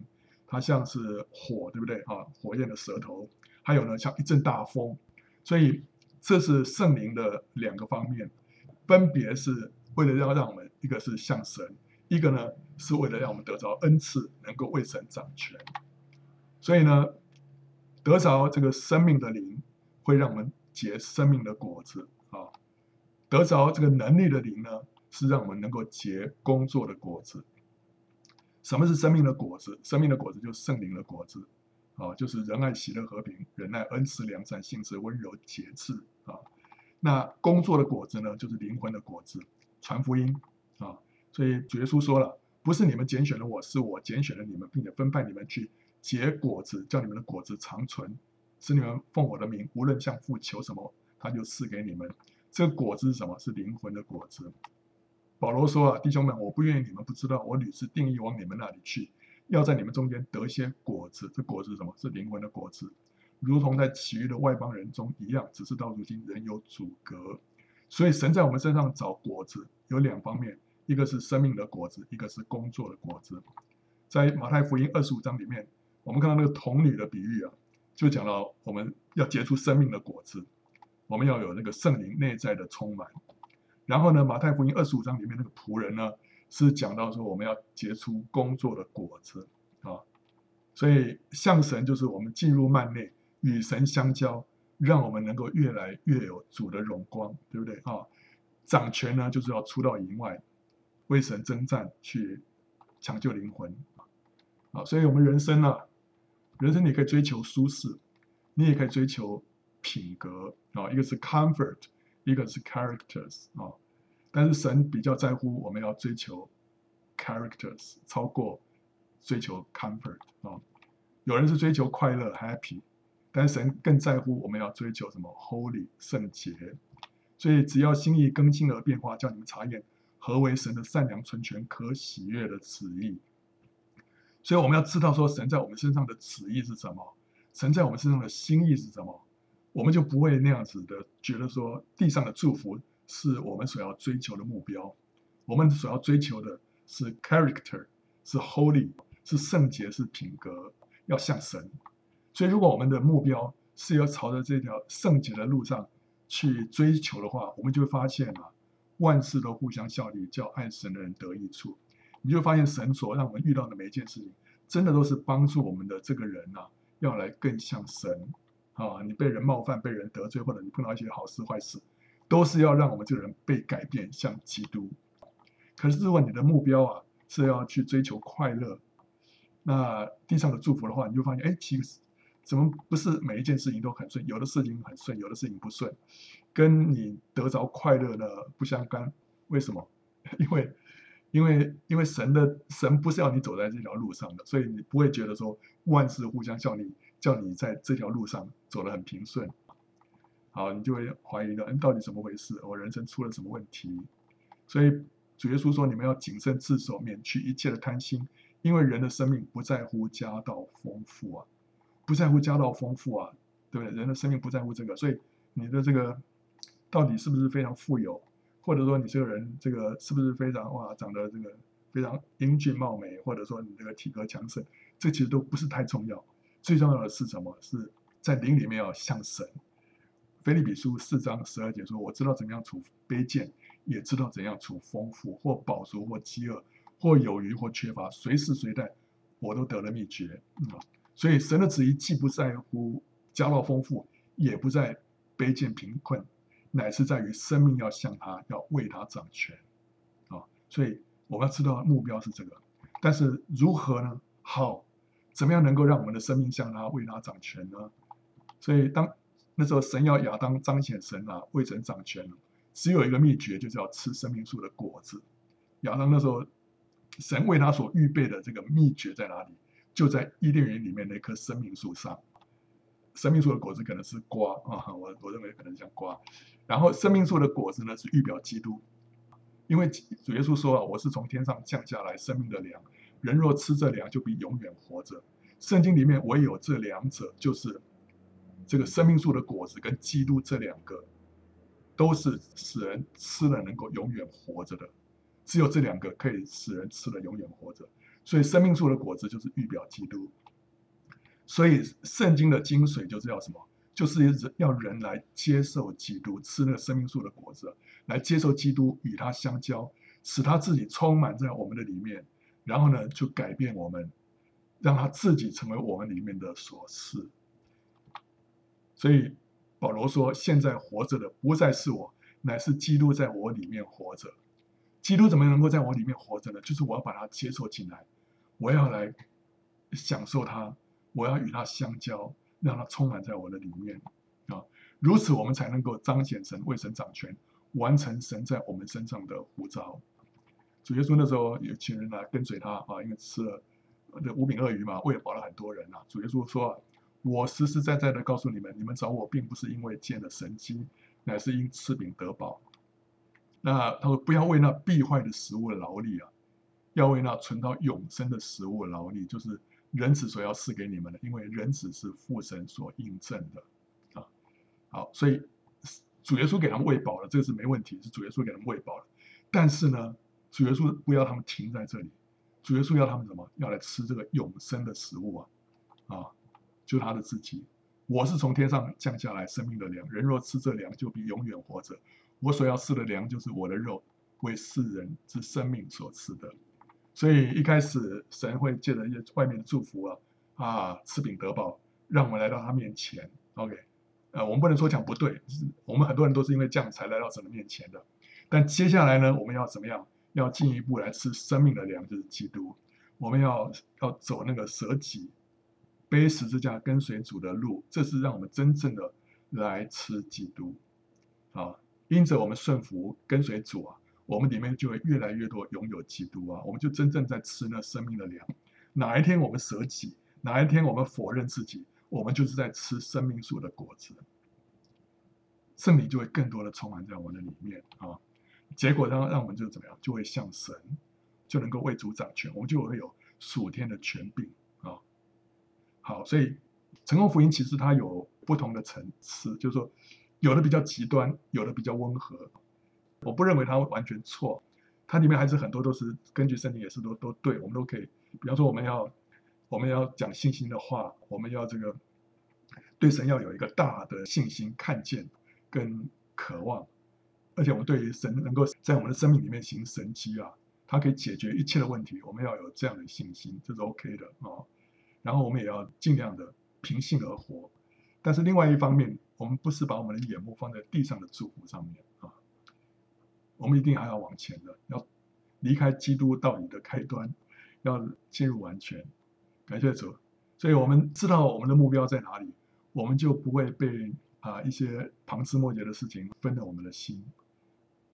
它像是火，对不对啊？火焰的舌头，还有呢，像一阵大风。所以这是圣灵的两个方面，分别是为了要让我们，一个是像神，一个呢是为了让我们得着恩赐，能够为神掌权。所以呢，得着这个生命的灵，会让我们结生命的果子啊。得着这个能力的灵呢，是让我们能够结工作的果子。什么是生命的果子？生命的果子就是圣灵的果子，啊，就是仁爱、喜乐、和平、忍耐、恩慈、良善、信实、温柔、节制啊。那工作的果子呢，就是灵魂的果子，传福音啊。所以主耶稣说了，不是你们拣选了我，是我拣选了你们，并且分派你们去结果子，叫你们的果子长存，使你们奉我的名，无论向父求什么，他就赐给你们。这个果子是什么？是灵魂的果子。保罗说啊，弟兄们，我不愿意你们不知道，我屡次定义往你们那里去，要在你们中间得些果子。这果子是什么？是灵魂的果子，如同在其余的外邦人中一样，只是到如今仍有阻隔。所以神在我们身上找果子有两方面，一个是生命的果子，一个是工作的果子。在马太福音二十五章里面，我们看到那个童女的比喻啊，就讲到我们要结出生命的果子，我们要有那个圣灵内在的充满。然后呢，马太福音二十五章里面那个仆人呢，是讲到说我们要结出工作的果子啊。所以像神就是我们进入幔内与神相交，让我们能够越来越有主的荣光，对不对啊？掌权呢，就是要出到营外，为神征战，去抢救灵魂啊。所以我们人生啊，人生你可以追求舒适，你也可以追求品格啊。一个是 comfort，一个是 characters 啊。但是神比较在乎我们要追求 characters，超过追求 comfort 啊。有人是追求快乐 happy，但神更在乎我们要追求什么 holy 圣洁。所以只要心意更新而变化，叫你们查验何为神的善良、纯全、可喜悦的旨意。所以我们要知道说神在我们身上的旨意是什么，神在我们身上的心意是什么，我们就不会那样子的觉得说地上的祝福是我们所要追求的目标。我们所要追求的是 character，是 holy，是圣洁，是品格。要像神，所以如果我们的目标是要朝着这条圣洁的路上去追求的话，我们就会发现啊，万事都互相效力，叫爱神的人得益处。你就发现神所让我们遇到的每一件事情，真的都是帮助我们的这个人啊，要来更像神啊。你被人冒犯、被人得罪，或者你碰到一些好事坏事，都是要让我们这个人被改变，像基督。可是如果你的目标啊是要去追求快乐，那地上的祝福的话，你就发现，哎，其实怎么不是每一件事情都很顺？有的事情很顺，有的事情不顺，跟你得着快乐的不相干。为什么？[LAUGHS] 因为，因为，因为神的神不是要你走在这条路上的，所以你不会觉得说万事互相效力，叫你在这条路上走得很平顺。好，你就会怀疑了，嗯，到底怎么回事？我人生出了什么问题？所以主耶稣说，你们要谨慎自守，免去一切的贪心。因为人的生命不在乎家道丰富啊，不在乎家道丰富啊，对不对？人的生命不在乎这个，所以你的这个到底是不是非常富有，或者说你这个人这个是不是非常哇，长得这个非常英俊貌美，或者说你这个体格强盛，这其实都不是太重要。最重要的是什么？是在灵里面要像神。腓利比书四章十二节说：“我知道怎样处卑贱，也知道怎样处丰富，或饱足，或饥饿。”或有余或缺乏，随时随地，我都得了秘诀。嗯，所以神的旨意既不在乎家道丰富，也不在卑贱贫困，乃是在于生命要向他，要为他掌权。啊，所以我们要知道目标是这个，但是如何呢？好，怎么样能够让我们的生命向他，为他掌权呢？所以当那时候神要亚当彰显神啊，为神掌权，只有一个秘诀，就是要吃生命树的果子。亚当那时候。神为他所预备的这个秘诀在哪里？就在伊甸园里面那棵生命树上。生命树的果子可能是瓜啊，我我认为可能像瓜。然后生命树的果子呢，是预表基督，因为主耶稣说啊，我是从天上降下来生命的粮，人若吃这粮，就必永远活着。圣经里面唯有这两者，就是这个生命树的果子跟基督这两个，都是使人吃了能够永远活着的。只有这两个可以使人吃了永远活着，所以生命树的果子就是预表基督。所以圣经的精髓就是要什么？就是要人来接受基督，吃那个生命树的果子，来接受基督，与他相交，使他自己充满在我们的里面，然后呢，就改变我们，让他自己成为我们里面的所是。所以保罗说：“现在活着的不再是我，乃是基督在我里面活着。”基督怎么能够在我里面活着呢？就是我要把它接受进来，我要来享受它，我要与它相交，让它充满在我的里面啊！如此，我们才能够彰显神为神掌权，完成神在我们身上的呼召。主耶稣那时候有群人来跟随他啊，因为吃了这五饼二鱼嘛，喂饱了很多人啊。主耶稣说：“我实实在在的告诉你们，你们找我并不是因为见了神迹，乃是因吃饼得饱。”那他说：“不要为那必坏的食物劳力啊，要为那存到永生的食物劳力，就是人子所要赐给你们的，因为人子是父神所印证的啊。好，所以主耶稣给他们喂饱了，这个是没问题，是主耶稣给他们喂饱了。但是呢，主耶稣不要他们停在这里，主耶稣要他们什么？要来吃这个永生的食物啊！啊，就他的自己。我是从天上降下来生命的粮，人若吃这粮，就必永远活着。我所要吃的粮，就是我的肉，为世人之生命所吃的。所以一开始神会借着一些外面的祝福啊啊，吃饼得饱，让我们来到他面前。OK，呃，我们不能说讲不对，我们很多人都是因为这样才来到神的面前的。但接下来呢，我们要怎么样？要进一步来吃生命的粮，就是基督。我们要要走那个舍己、背十字架、跟随主的路，这是让我们真正的来吃基督。啊，因着我们顺服跟随主啊，我们里面就会越来越多拥有基督啊，我们就真正在吃那生命的粮。哪一天我们舍己，哪一天我们否认自己，我们就是在吃生命树的果子，圣灵就会更多的充满在我们的里面啊。结果让让我们就怎么样，就会像神，就能够为主掌权，我们就会有属天的权柄啊。好，所以成功福音其实它有不同的层次，就是说有的比较极端，有的比较温和。我不认为它完全错，它里面还是很多都是根据圣经也是都都对，我们都可以。比方说我们要我们要讲信心的话，我们要这个对神要有一个大的信心、看见跟渴望。而且我们对于神能够在我们的生命里面行神迹啊，它可以解决一切的问题，我们要有这样的信心，这是 OK 的啊。然后我们也要尽量的凭信而活。但是另外一方面，我们不是把我们的眼目放在地上的祝福上面啊，我们一定还要往前的，要离开基督道理的开端，要进入完全。感谢主，所以我们知道我们的目标在哪里，我们就不会被。啊，一些旁枝末节的事情分了我们的心